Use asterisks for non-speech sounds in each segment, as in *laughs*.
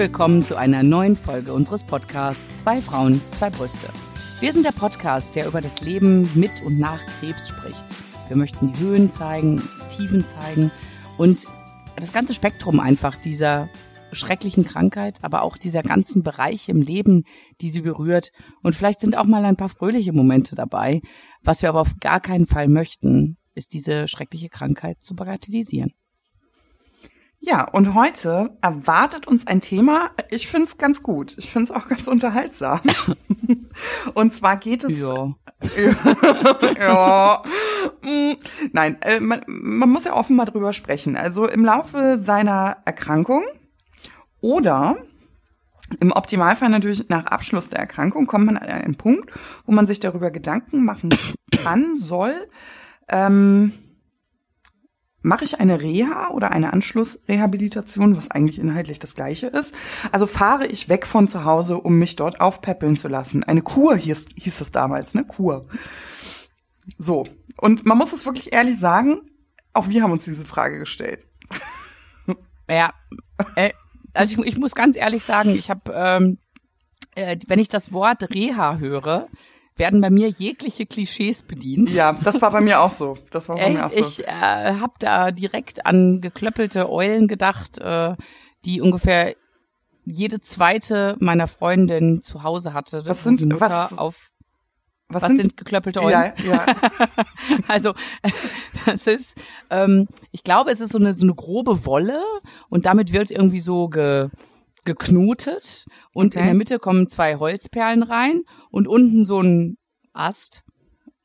willkommen zu einer neuen Folge unseres Podcasts Zwei Frauen, zwei Brüste. Wir sind der Podcast, der über das Leben mit und nach Krebs spricht. Wir möchten die Höhen zeigen, die Tiefen zeigen und das ganze Spektrum einfach dieser schrecklichen Krankheit, aber auch dieser ganzen Bereiche im Leben, die sie berührt. Und vielleicht sind auch mal ein paar fröhliche Momente dabei. Was wir aber auf gar keinen Fall möchten, ist diese schreckliche Krankheit zu bagatellisieren. Ja, und heute erwartet uns ein Thema, ich finde es ganz gut. Ich finde es auch ganz unterhaltsam. *laughs* und zwar geht es. *laughs* Ja. ja. Mm. Nein, äh, man, man muss ja offen mal drüber sprechen. Also im Laufe seiner Erkrankung oder im Optimalfall natürlich nach Abschluss der Erkrankung kommt man an einen Punkt, wo man sich darüber Gedanken machen *coughs* kann, soll. Ähm, Mache ich eine Reha oder eine Anschlussrehabilitation, was eigentlich inhaltlich das gleiche ist? Also fahre ich weg von zu Hause, um mich dort aufpäppeln zu lassen. Eine Kur hieß, hieß es damals, ne? Kur. So. Und man muss es wirklich ehrlich sagen, auch wir haben uns diese Frage gestellt. *laughs* Ja, äh, also ich, ich, muss ganz ehrlich sagen, ich habe, ähm, äh, wenn ich das Wort Reha höre, werden bei mir jegliche Klischees bedient. Ja, das war bei mir auch so. Das war bei Echt? mir auch so. Ich äh, habe da direkt an geklöppelte Eulen gedacht, äh, die ungefähr jede zweite meiner Freundin zu Hause hatte. Was sind was, auf was, was sind, sind, geklöppelte Eulen? Ja, ja. *laughs* also *laughs* das ist, ähm, ich glaube, es ist so eine so eine grobe Wolle und damit wird irgendwie so ge, geknotet und Okay. in der Mitte kommen zwei Holzperlen rein und unten so ein Ast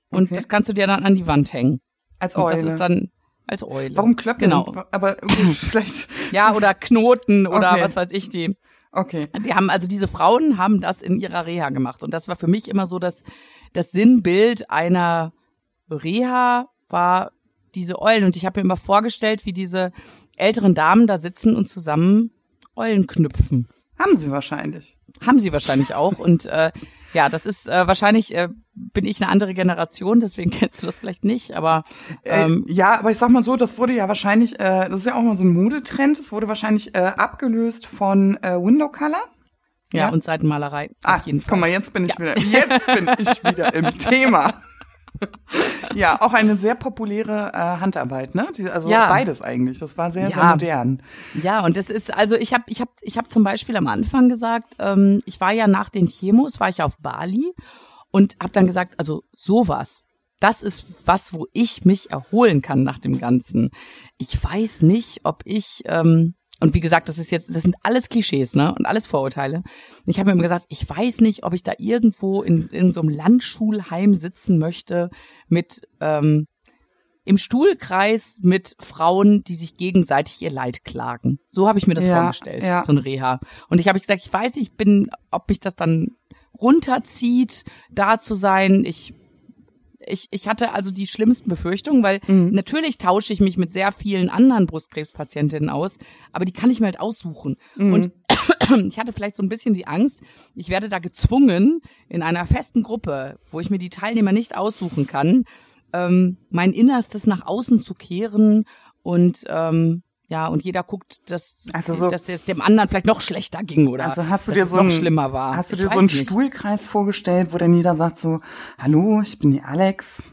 und Okay. das kannst du dir dann an die Wand hängen. Als Und Eule. das ist dann als Eule. Warum Klöppeln? Genau. Aber *laughs* vielleicht. Ja, oder Knoten oder Okay. was weiß ich die. Okay. Die haben also diese Frauen haben das in ihrer Reha gemacht und das war für mich immer so das das Sinnbild einer Reha war diese Eulen und ich habe mir immer vorgestellt, wie diese älteren Damen da sitzen und zusammen Eulen knüpfen. Haben sie wahrscheinlich. Haben sie wahrscheinlich auch und äh, ja, das ist äh, wahrscheinlich äh, bin ich eine andere Generation, deswegen *laughs* kennst du das vielleicht nicht, aber ähm, äh, ja, aber ich sag mal so, das wurde ja wahrscheinlich, äh, das ist ja auch mal so ein Modetrend, das wurde wahrscheinlich äh, abgelöst von äh, Window Color. ja, ja. und Seitenmalerei Ah, auf jeden Fall. guck mal, jetzt bin ich wieder, jetzt bin ich wieder im *laughs* Thema. *laughs* ja, auch eine sehr populäre äh, Handarbeit, ne? Die, also Ja. beides eigentlich. Das war sehr, sehr Ja. modern. Ja, und das ist, also ich habe ich hab, ich hab zum Beispiel am Anfang gesagt, ähm, ich war ja nach den Chemos, war ich auf Bali und habe dann gesagt, also sowas, das ist was, wo ich mich erholen kann nach dem Ganzen. Ich weiß nicht, ob ich, ähm, und wie gesagt, das ist jetzt, das sind alles Klischees, ne? Und alles Vorurteile. Ich habe mir immer gesagt, ich weiß nicht, ob ich da irgendwo in, in so einem Landschulheim sitzen möchte mit ähm, im Stuhlkreis mit Frauen, die sich gegenseitig ihr Leid klagen. So habe ich mir das Ja, vorgestellt, ja. so ein Reha. Und ich habe gesagt, ich weiß, ich bin, ob mich das dann runterzieht, da zu sein. Ich ich, ich hatte also die schlimmsten Befürchtungen, weil Mhm. natürlich tausche ich mich mit sehr vielen anderen Brustkrebspatientinnen aus, aber die kann ich mir halt aussuchen. Mhm. Und *clears throat* ich hatte vielleicht so ein bisschen die Angst, ich werde da gezwungen, in einer festen Gruppe, wo ich mir die Teilnehmer nicht aussuchen kann, ähm, mein Innerstes nach außen zu kehren und ähm, ja, und jeder guckt, dass, Also so- dass es dem anderen vielleicht noch schlechter ging oder Also hast du dass dir es so noch ein, schlimmer war. Hast du Ich dir so einen nicht. Stuhlkreis vorgestellt, wo dann jeder sagt so, hallo, ich bin die Alex.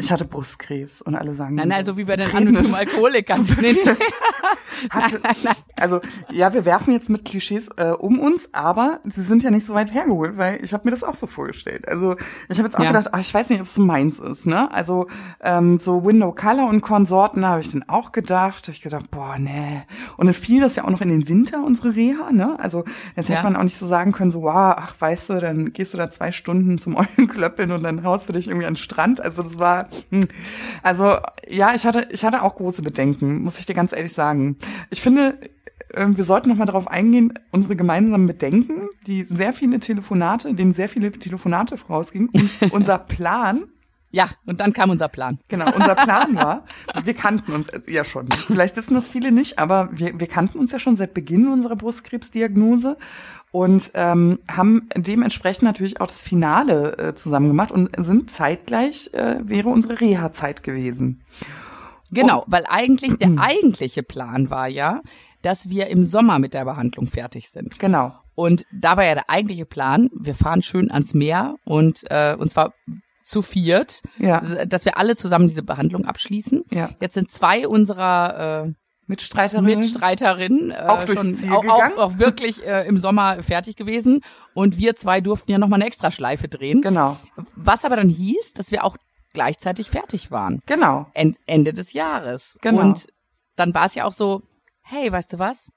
Ich hatte Brustkrebs und alle sagen Nein, nein, so, so wie bei den anonymen Alkoholikern. Nee, nee. Hast du, also ja, wir werfen jetzt mit Klischees äh, um uns, aber sie sind ja nicht so weit hergeholt, weil ich habe mir das auch so vorgestellt. Also ich habe jetzt auch Ja. gedacht, ach, ich weiß nicht, ob es so meins ist. Ne? Also ähm, so Window Color und Konsorten habe ich dann auch gedacht. Habe ich gedacht, boah, nee. Und dann fiel das ja auch noch in den Winter unsere Reha. Ne? Also jetzt Ja. hätte man auch nicht so sagen können, so wow, ach weißt du, dann gehst du da zwei Stunden zum Eulenklöppeln und dann haust du dich irgendwie an den Strand. Also das war, hm. *laughs* also ja, ich hatte, ich hatte auch große Bedenken, muss ich dir ganz ehrlich sagen. Ich finde, äh, wir sollten noch mal darauf eingehen, unsere gemeinsamen Bedenken, die sehr viele Telefonate, denen sehr viele Telefonate vorausgingen. Und *laughs* unser Plan, Ja, und dann kam unser Plan. genau, unser Plan war, wir kannten uns ja schon. Vielleicht wissen das viele nicht, aber wir, wir kannten uns ja schon seit Beginn unserer Brustkrebsdiagnose und ähm, haben dementsprechend natürlich auch das Finale äh, zusammen gemacht und sind zeitgleich, äh, wäre unsere Reha-Zeit gewesen. Genau, weil eigentlich der *clears throat* eigentliche Plan war ja, dass wir im Sommer mit der Behandlung fertig sind. Genau. Und da war ja der eigentliche Plan, wir fahren schön ans Meer und, äh, und zwar zu viert, Ja. dass wir alle zusammen diese Behandlung abschließen. Ja. Jetzt sind zwei unserer äh, Mitstreiterinnen. Mitstreiterinnen äh, Auch durchs schon Ziel auch, gegangen. auch, auch wirklich äh, im Sommer fertig gewesen und wir zwei durften ja noch mal eine Extraschleife drehen. Genau. Was aber dann hieß, dass wir auch gleichzeitig fertig waren. Genau. En Ende des Jahres. Genau. Und dann war es ja auch so, hey, weißt du was?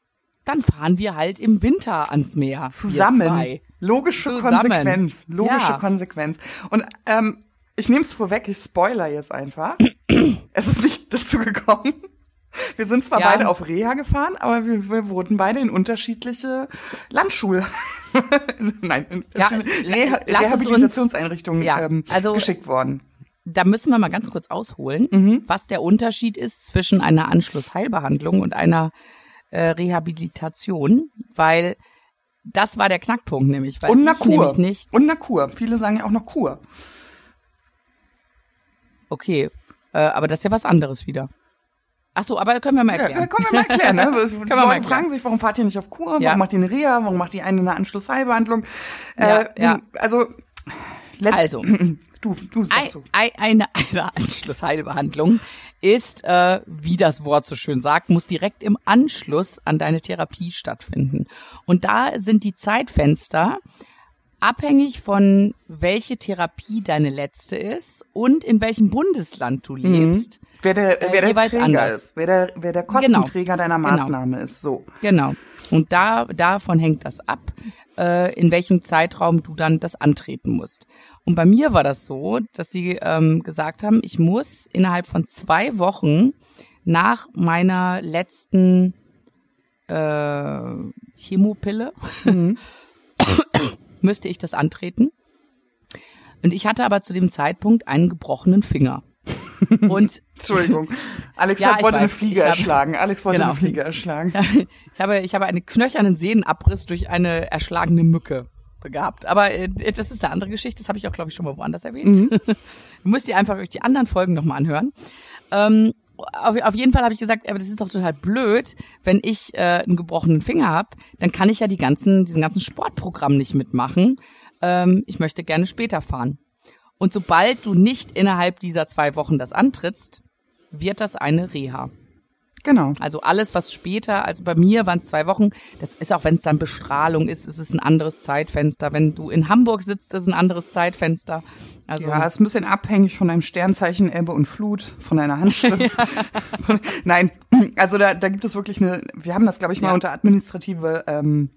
Dann fahren wir halt im Winter ans Meer. Zusammen. Logische Zusammen. Konsequenz. Logische Ja. Konsequenz. Und ähm, ich nehme es vorweg, ich spoiler jetzt einfach. es ist nicht dazu gekommen. Wir sind zwar Ja. beide auf Reha gefahren, aber wir, wir wurden beide in unterschiedliche Landschul, *laughs* nein, in Ja, Reha Rehabilitationseinrichtungen Ja, ähm, also- geschickt worden. Da müssen wir mal ganz kurz ausholen, Mhm. was der Unterschied ist zwischen einer Anschlussheilbehandlung und einer äh, Rehabilitation, weil das war der Knackpunkt nämlich, weil Und einer Kur. nämlich nicht, Und einer Kur. Viele sagen ja auch noch Kur. Okay, äh, aber das ist ja was anderes wieder. Ach so, aber können wir mal Ja, erklären. können wir mal erklären. Ne? *laughs* wir Leute mal erklären. fragen sich, warum fahrt ihr nicht auf Kur? Warum Ja. macht ihr eine Reha? Warum macht ihr eine, eine Anschlussheilbehandlung? Ja, äh, ja. Also, Also. *clears throat* du, du sagst so. ei- Eine, eine Anschlussheilbehandlung ist, äh, wie das Wort so schön sagt, muss direkt im Anschluss an deine Therapie stattfinden. Und da sind die Zeitfenster abhängig von welche Therapie deine letzte ist und in welchem Bundesland du lebst. Wer der, äh, wer der jeweils Träger anders. ist, wer der, wer der Kostenträger deiner Genau. Maßnahme ist. So. Genau. Und da, davon hängt das ab, äh, in welchem Zeitraum du dann das antreten musst. Und bei mir war das so, dass sie ähm, gesagt haben, ich muss innerhalb von zwei Wochen nach meiner letzten äh, Chemopille *laughs* müsste ich das antreten. Und ich hatte aber zu dem Zeitpunkt einen gebrochenen Finger. *laughs* Und Entschuldigung. Alex Ja, wollte eine weiß. Fliege Ich habe- erschlagen. Alex wollte Genau. eine Fliege erschlagen. *laughs* ich habe, ich habe einen knöchernen Sehnenabriss durch eine erschlagene Mücke begabt. Aber äh, das ist eine andere Geschichte, das habe ich auch, glaube ich, schon mal woanders erwähnt. du *laughs* müsst ihr einfach euch die anderen Folgen nochmal anhören. Ähm, auf, auf jeden Fall habe ich gesagt, aber das ist doch total blöd, wenn ich äh, einen gebrochenen Finger habe, dann kann ich ja die ganzen, diesen ganzen Sportprogramm nicht mitmachen. Ähm, ich möchte gerne später fahren. Und sobald du nicht innerhalb dieser zwei Wochen das antrittst, wird das eine Reha. Genau. Also alles, was später, also bei mir waren es zwei Wochen, das ist auch, wenn es dann Bestrahlung ist, ist es ein anderes Zeitfenster. Wenn du in Hamburg sitzt, ist es ein anderes Zeitfenster. Also Ja, ist ein bisschen abhängig von deinem Sternzeichen Ebbe und Flut, von deiner Handschrift. *laughs* *laughs* nein, also da, da gibt es wirklich eine, wir haben das, glaube ich, mal Ja. unter administrative ähm,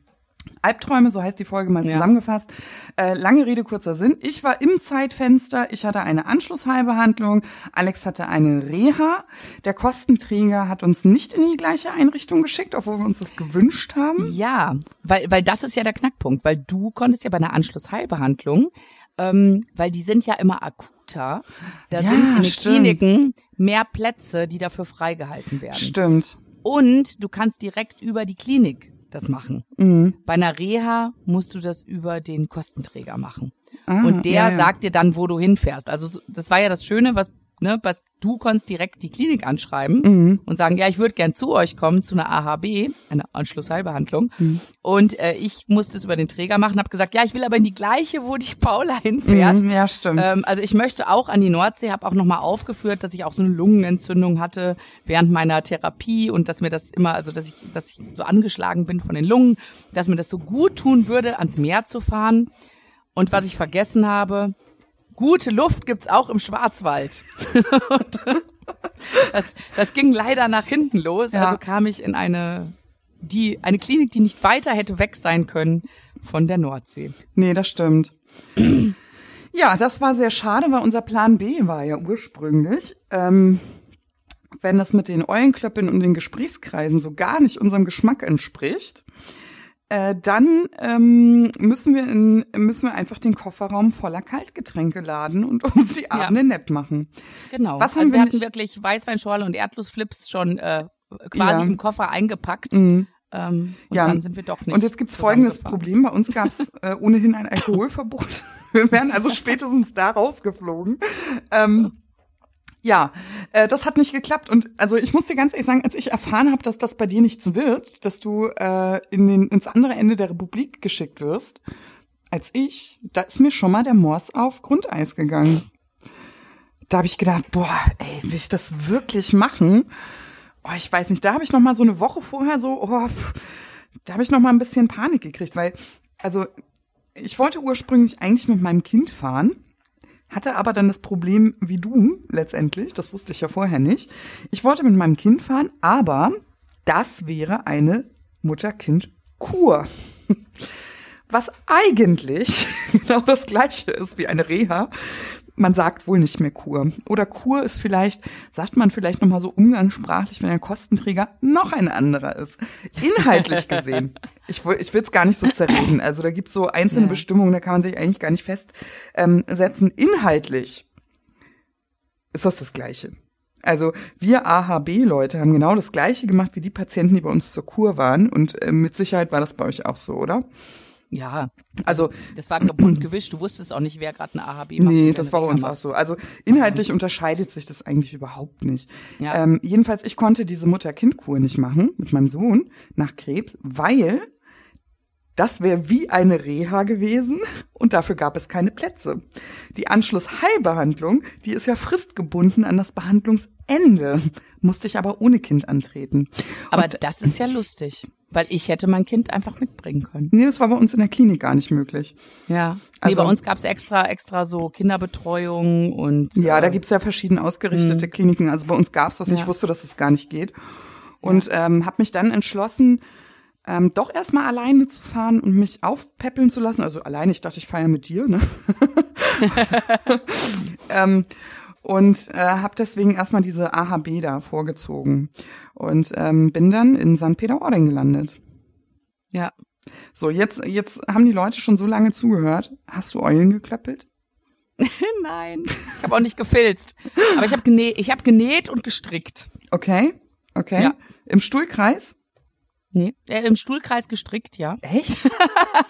Albträume, so heißt die Folge mal Ja. zusammengefasst. Äh, lange Rede, kurzer Sinn. Ich war im Zeitfenster, ich hatte eine Anschlussheilbehandlung, Alex hatte eine Reha. Der Kostenträger hat uns nicht in die gleiche Einrichtung geschickt, obwohl wir uns das gewünscht haben. Ja, weil, weil das ist ja der Knackpunkt, weil du konntest ja bei einer Anschlussheilbehandlung, ähm, weil die sind ja immer akuter, da Ja, sind in den stimmt. Kliniken mehr Plätze, die dafür freigehalten werden. Stimmt. Und du kannst direkt über die Klinik das machen. Mhm. Bei einer Reha musst du das über den Kostenträger machen. Ah, und der ja, ja. sagt dir dann, wo du hinfährst. Also so- das war ja das Schöne, was, ne, was du konntest direkt die Klinik anschreiben Mhm. und sagen, ja, ich würde gern zu euch kommen, zu einer AHB, einer Anschlussheilbehandlung. Mhm. Und äh, ich musste es über den Träger machen, habe gesagt, ja, ich will aber in die gleiche, wo die Paula *laughs* hinfährt. Mhm, ja, stimmt. Ähm, also ich möchte auch an die Nordsee, habe auch nochmal aufgeführt, dass ich auch so eine Lungenentzündung hatte während meiner Therapie und dass mir das immer, also dass ich, dass ich so angeschlagen bin von den Lungen, dass mir das so gut tun würde, ans Meer zu fahren. Und was ich vergessen habe, gute Luft gibt's auch im Schwarzwald. *laughs* das, das ging leider nach hinten los. Ja. Also kam ich in eine, die, eine Klinik, die nicht weiter hätte weg sein können von der Nordsee. Nee, das stimmt. Ja, das war sehr schade, weil unser Plan B war ja ursprünglich, ähm, wenn das mit den Eulenklöppeln und den Gesprächskreisen so gar nicht unserem Geschmack entspricht, äh, dann ähm, müssen wir in, müssen wir einfach den Kofferraum voller Kaltgetränke laden und uns die Abende nett machen. Genau. Was haben also wir wir hatten wirklich Weißweinschorle und Erdnussflips schon äh, quasi Ja. im Koffer eingepackt. Ähm, und Ja. dann sind wir doch nicht. Und jetzt gibt's folgendes. Problem. Bei uns gab's *laughs* äh, ohnehin ein Alkoholverbot. Wir wären also spätestens da rausgeflogen. Ähm, Ja, äh, das hat nicht geklappt. Und also ich muss dir ganz ehrlich sagen, als ich erfahren habe, dass das bei dir nichts wird, dass du äh, in den, ins andere Ende der Republik geschickt wirst, als ich, da ist mir schon mal der Mors auf Grundeis gegangen. Da habe ich gedacht, boah, ey, will ich das wirklich machen? Oh, ich weiß nicht, da habe ich noch mal so eine Woche vorher so, oh, pff, da habe ich noch mal ein bisschen Panik gekriegt, weil, also ich wollte ursprünglich eigentlich mit meinem Kind fahren, hatte aber dann das Problem wie du letztendlich, das wusste ich ja vorher nicht. Ich wollte mit meinem Kind fahren, aber das wäre eine Mutter-Kind-Kur. Was eigentlich *laughs* genau das gleiche ist wie eine Reha, man sagt wohl nicht mehr Kur. Oder Kur ist vielleicht, sagt man vielleicht nochmal so umgangssprachlich, wenn der Kostenträger noch ein anderer ist. Inhaltlich *laughs* gesehen. Ich, ich will es gar nicht so zerreden. Also da gibt's so einzelne ja. Bestimmungen, da kann man sich eigentlich gar nicht festsetzen. Ähm, Inhaltlich ist das das Gleiche. Also wir AHB-Leute haben genau das Gleiche gemacht wie die Patienten, die bei uns zur Kur waren. Und äh, mit Sicherheit war das bei euch auch so, oder? Ja, also das war bunt gewischt. Du wusstest auch nicht, wer gerade eine AHB macht. Nee, das war bei uns macht. auch so. Also inhaltlich unterscheidet sich das eigentlich überhaupt nicht. Ja. Ähm, jedenfalls, ich konnte diese Mutter-Kind-Kur nicht machen mit meinem Sohn nach Krebs, weil das wäre wie eine Reha gewesen *laughs* und dafür gab es keine Plätze. Die Anschlussheilbehandlung, die ist ja fristgebunden an das Behandlungsende, musste ich aber ohne Kind antreten. Aber und, das ist ja lustig. Weil ich hätte mein Kind einfach mitbringen können. Nee, das war bei uns in der Klinik gar nicht möglich. Ja. Also, nee, bei uns gab's extra, extra so Kinderbetreuung und. Ja, äh, da gibt's ja verschieden ausgerichtete mh. Kliniken. Also bei uns gab's das. Ja. Ich wusste, dass es das gar nicht geht. Und ja. ähm, habe mich dann entschlossen, ähm, doch erstmal alleine zu fahren und mich aufpäppeln zu lassen. Also alleine, ich dachte, ich feiere mit dir, ne? *laughs* *laughs* ähm, und äh, habe deswegen erstmal diese AHB da vorgezogen und ähm, bin dann in St. Peter-Ording gelandet. Ja. So, jetzt, jetzt haben die Leute schon so lange zugehört. Hast du Eulen geklöppelt? *laughs* Nein, ich habe auch nicht gefilzt. Aber ich habe genäht, ich hab genäht und gestrickt. Okay, okay. Ja. Im Stuhlkreis? Nee, äh, im Stuhlkreis gestrickt, ja. Echt?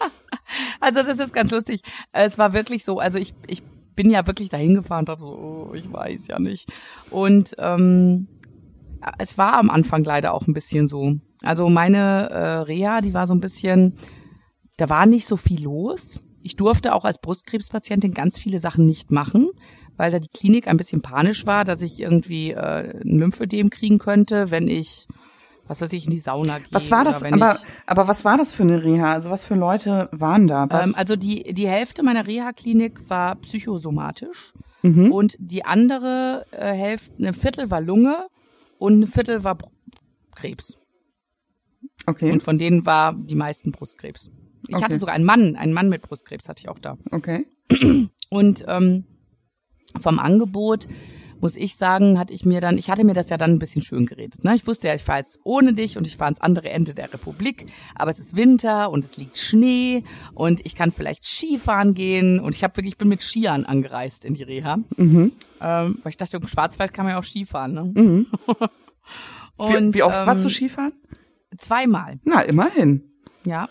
*laughs* also das ist ganz lustig. Es war wirklich so, also ich, ich bin ja wirklich dahin gefahren und dachte so, oh, ich weiß ja nicht. Und ähm, es war am Anfang leider auch ein bisschen so. Also meine äh, Reha, die war so ein bisschen, da war nicht so viel los. Ich durfte auch als Brustkrebspatientin ganz viele Sachen nicht machen, weil da die Klinik ein bisschen panisch war, dass ich irgendwie äh, ein Lymphödem kriegen könnte, wenn ich was weiß ich, in die Sauna gehe. Was war das, aber, aber was war das für eine Reha? Also was für Leute waren da? Ähm, also die, die Hälfte meiner Reha-Klinik war psychosomatisch mhm. und die andere äh, Hälfte, eine Viertel war Lunge und ein Viertel war Krebs. Okay. Und von denen war die meisten Brustkrebs. Ich okay. hatte sogar einen Mann, einen Mann mit Brustkrebs hatte ich auch da. Okay. Und ähm, vom Angebot muss ich sagen, hatte ich mir dann, ich hatte mir das ja dann ein bisschen schön geredet. Ne? Ich wusste ja, ich fahre jetzt ohne dich und ich fahre ans andere Ende der Republik, aber es ist Winter und es liegt Schnee und ich kann vielleicht Skifahren gehen und ich habe wirklich, ich bin mit Skiern angereist in die Reha. Mhm. Ähm, weil ich dachte, im Schwarzwald kann man ja auch Skifahren. Ne? Mhm. und, *laughs* wie, wie, oft ähm, warst du Skifahren? Zweimal. Na, immerhin. Ja.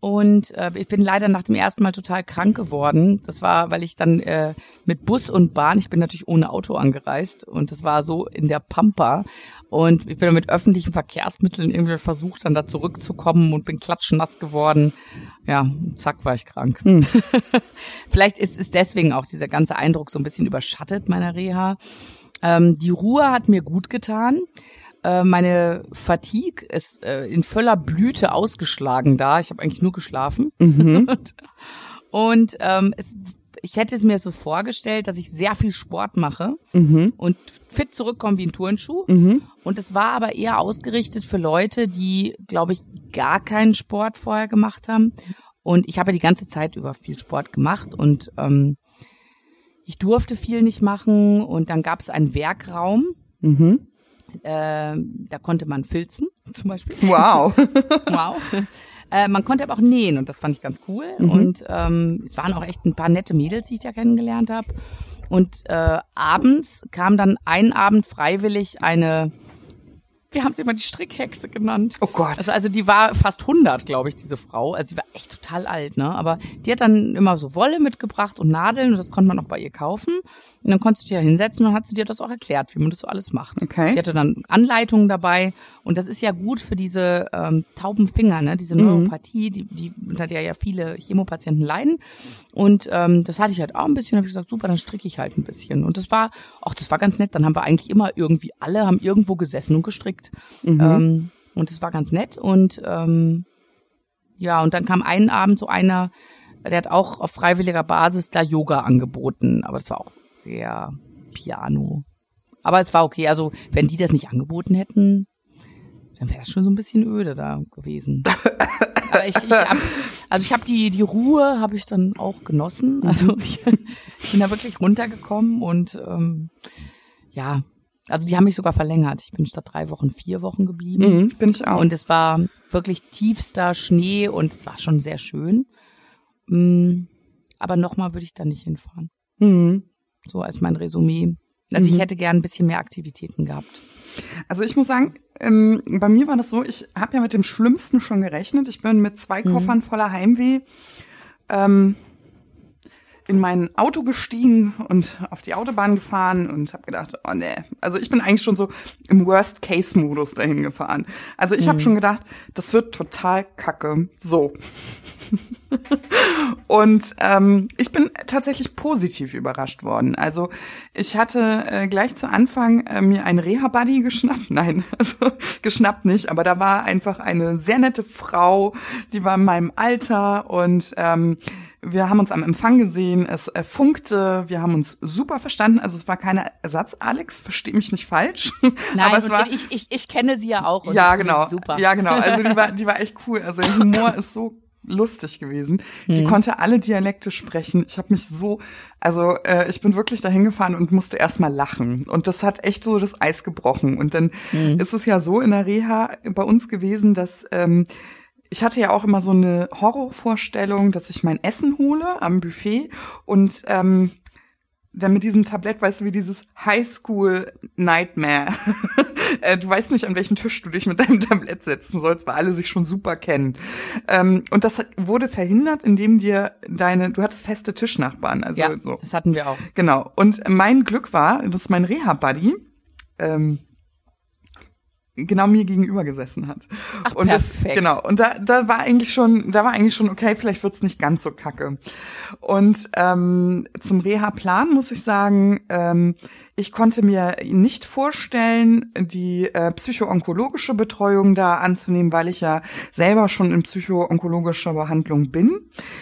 Und äh, ich bin leider nach dem ersten Mal total krank geworden. Das war, weil ich dann äh, mit Bus und Bahn, ich bin natürlich ohne Auto angereist und das war so in der Pampa. Und ich bin dann mit öffentlichen Verkehrsmitteln irgendwie versucht, dann da zurückzukommen und bin klatschnass geworden. Ja, zack, war ich krank. Hm. *laughs* Vielleicht ist es deswegen auch dieser ganze Eindruck so ein bisschen überschattet meiner Reha. Ähm, die Ruhe hat mir gut getan. Äh, meine Fatigue ist äh, in voller Blüte ausgeschlagen da. Ich habe eigentlich nur geschlafen. Mhm. *laughs* und ähm, es, ich hätte es mir so vorgestellt, dass ich sehr viel Sport mache mhm. und fit zurückkomme wie ein Turnschuh. Mhm. Und es war aber eher ausgerichtet für Leute, die, glaube ich, gar keinen Sport vorher gemacht haben. Und ich habe die ganze Zeit über viel Sport gemacht und ähm, ich durfte viel nicht machen. Und dann gab es einen Werkraum. Mhm. Äh, da konnte man filzen, *laughs* zum Beispiel. Wow. *laughs* wow. Äh, man konnte aber auch nähen und das fand ich ganz cool. Mhm. Und ähm, es waren auch echt ein paar nette Mädels, die ich da kennengelernt habe. Und äh, abends kam dann einen Abend freiwillig eine wir haben sie immer die Strickhexe genannt. Oh Gott. Also, also die war fast 100, glaube ich, diese Frau. Also sie war echt total alt, ne? Aber die hat dann immer so Wolle mitgebracht und Nadeln und das konnte man auch bei ihr kaufen. Und dann konntest du dich da hinsetzen und hat sie dir das auch erklärt, wie man das so alles macht. Okay. Die hatte dann Anleitungen dabei und das ist ja gut für diese ähm, tauben Finger, ne? Diese Neuropathie, die, die unter der ja viele Chemopatienten leiden. Und ähm, das hatte ich halt auch ein bisschen. Habe ich gesagt, super, dann stricke ich halt ein bisschen. Und das war, ach, das war ganz nett. Dann haben wir eigentlich immer irgendwie alle haben irgendwo gesessen und gestrickt. Ähm, und das war ganz nett. Und ähm, ja, und dann kam einen Abend so einer, der hat auch auf freiwilliger Basis da Yoga angeboten. Aber das war auch sehr Piano. Aber es war okay. Also, wenn die das nicht angeboten hätten, dann wäre es schon so ein bisschen öde da gewesen. *laughs* Aber ich, ich hab, also ich habe die die Ruhe habe ich dann auch genossen. Also ich, *laughs* ich bin da wirklich runtergekommen und ähm, ja, also die haben mich sogar verlängert. Ich bin statt drei Wochen vier Wochen geblieben. Mhm, bin ich auch. Und es war wirklich tiefster Schnee und es war schon sehr schön. Mm, Aber nochmal würde ich da nicht hinfahren. mhm. So als mein Resümee. Also Mhm. ich hätte gern ein bisschen mehr Aktivitäten gehabt. Also ich muss sagen, ähm, bei mir war das so, ich habe ja mit dem Schlimmsten schon gerechnet. Ich bin mit zwei Mhm. Koffern voller Heimweh ähm, in mein Auto gestiegen und auf die Autobahn gefahren und habe gedacht, oh nee. Also ich bin eigentlich schon so im Worst-Case-Modus dahin gefahren. Also ich habe schon gedacht, das wird total kacke. So. *laughs* Und ähm, ich bin tatsächlich positiv überrascht worden. Also ich hatte äh, gleich zu Anfang äh, mir einen Reha-Buddy geschnappt. *laughs* Nein, also *laughs* geschnappt nicht, aber da war einfach eine sehr nette Frau, die war in meinem Alter und ähm, wir haben uns am Empfang gesehen, es funkte, wir haben uns super verstanden. Also es war keine Ersatz-Alex, versteh mich nicht falsch. *laughs* Nein, aber war, ich, ich, ich kenne sie ja auch. Und ja, genau. Super. Ja, genau. Also die war, *laughs* die war echt cool. Also der Humor *laughs* ist so lustig gewesen. Hm. Die konnte alle Dialekte sprechen. Ich habe mich so, also äh, ich bin wirklich dahin gefahren und musste erstmal lachen. Und das hat echt so das Eis gebrochen. Und dann Hm. ist es ja so in der Reha bei uns gewesen, dass ähm, ich hatte ja auch immer so eine Horrorvorstellung, dass ich mein Essen hole am Buffet und ähm, dann mit diesem Tablett, weißt du, wie dieses Highschool Nightmare. *laughs* Äh, du weißt nicht, an welchen Tisch du dich mit deinem Tablett setzen sollst, weil alle sich schon super kennen. Ähm, und das wurde verhindert, indem dir deine, du hattest feste Tischnachbarn, also ja, so. das hatten wir auch. Genau. Und mein Glück war, dass mein Reha-Buddy ähm, genau mir gegenüber gesessen hat. Ach, und das, perfekt. genau. Und da, da war eigentlich schon, da war eigentlich schon okay, vielleicht wird's nicht ganz so kacke. Und ähm, zum Reha-Plan muss ich sagen, ähm, ich konnte mir nicht vorstellen, die äh, psychoonkologische Betreuung da anzunehmen, weil ich ja selber schon in psychoonkologischer Behandlung bin.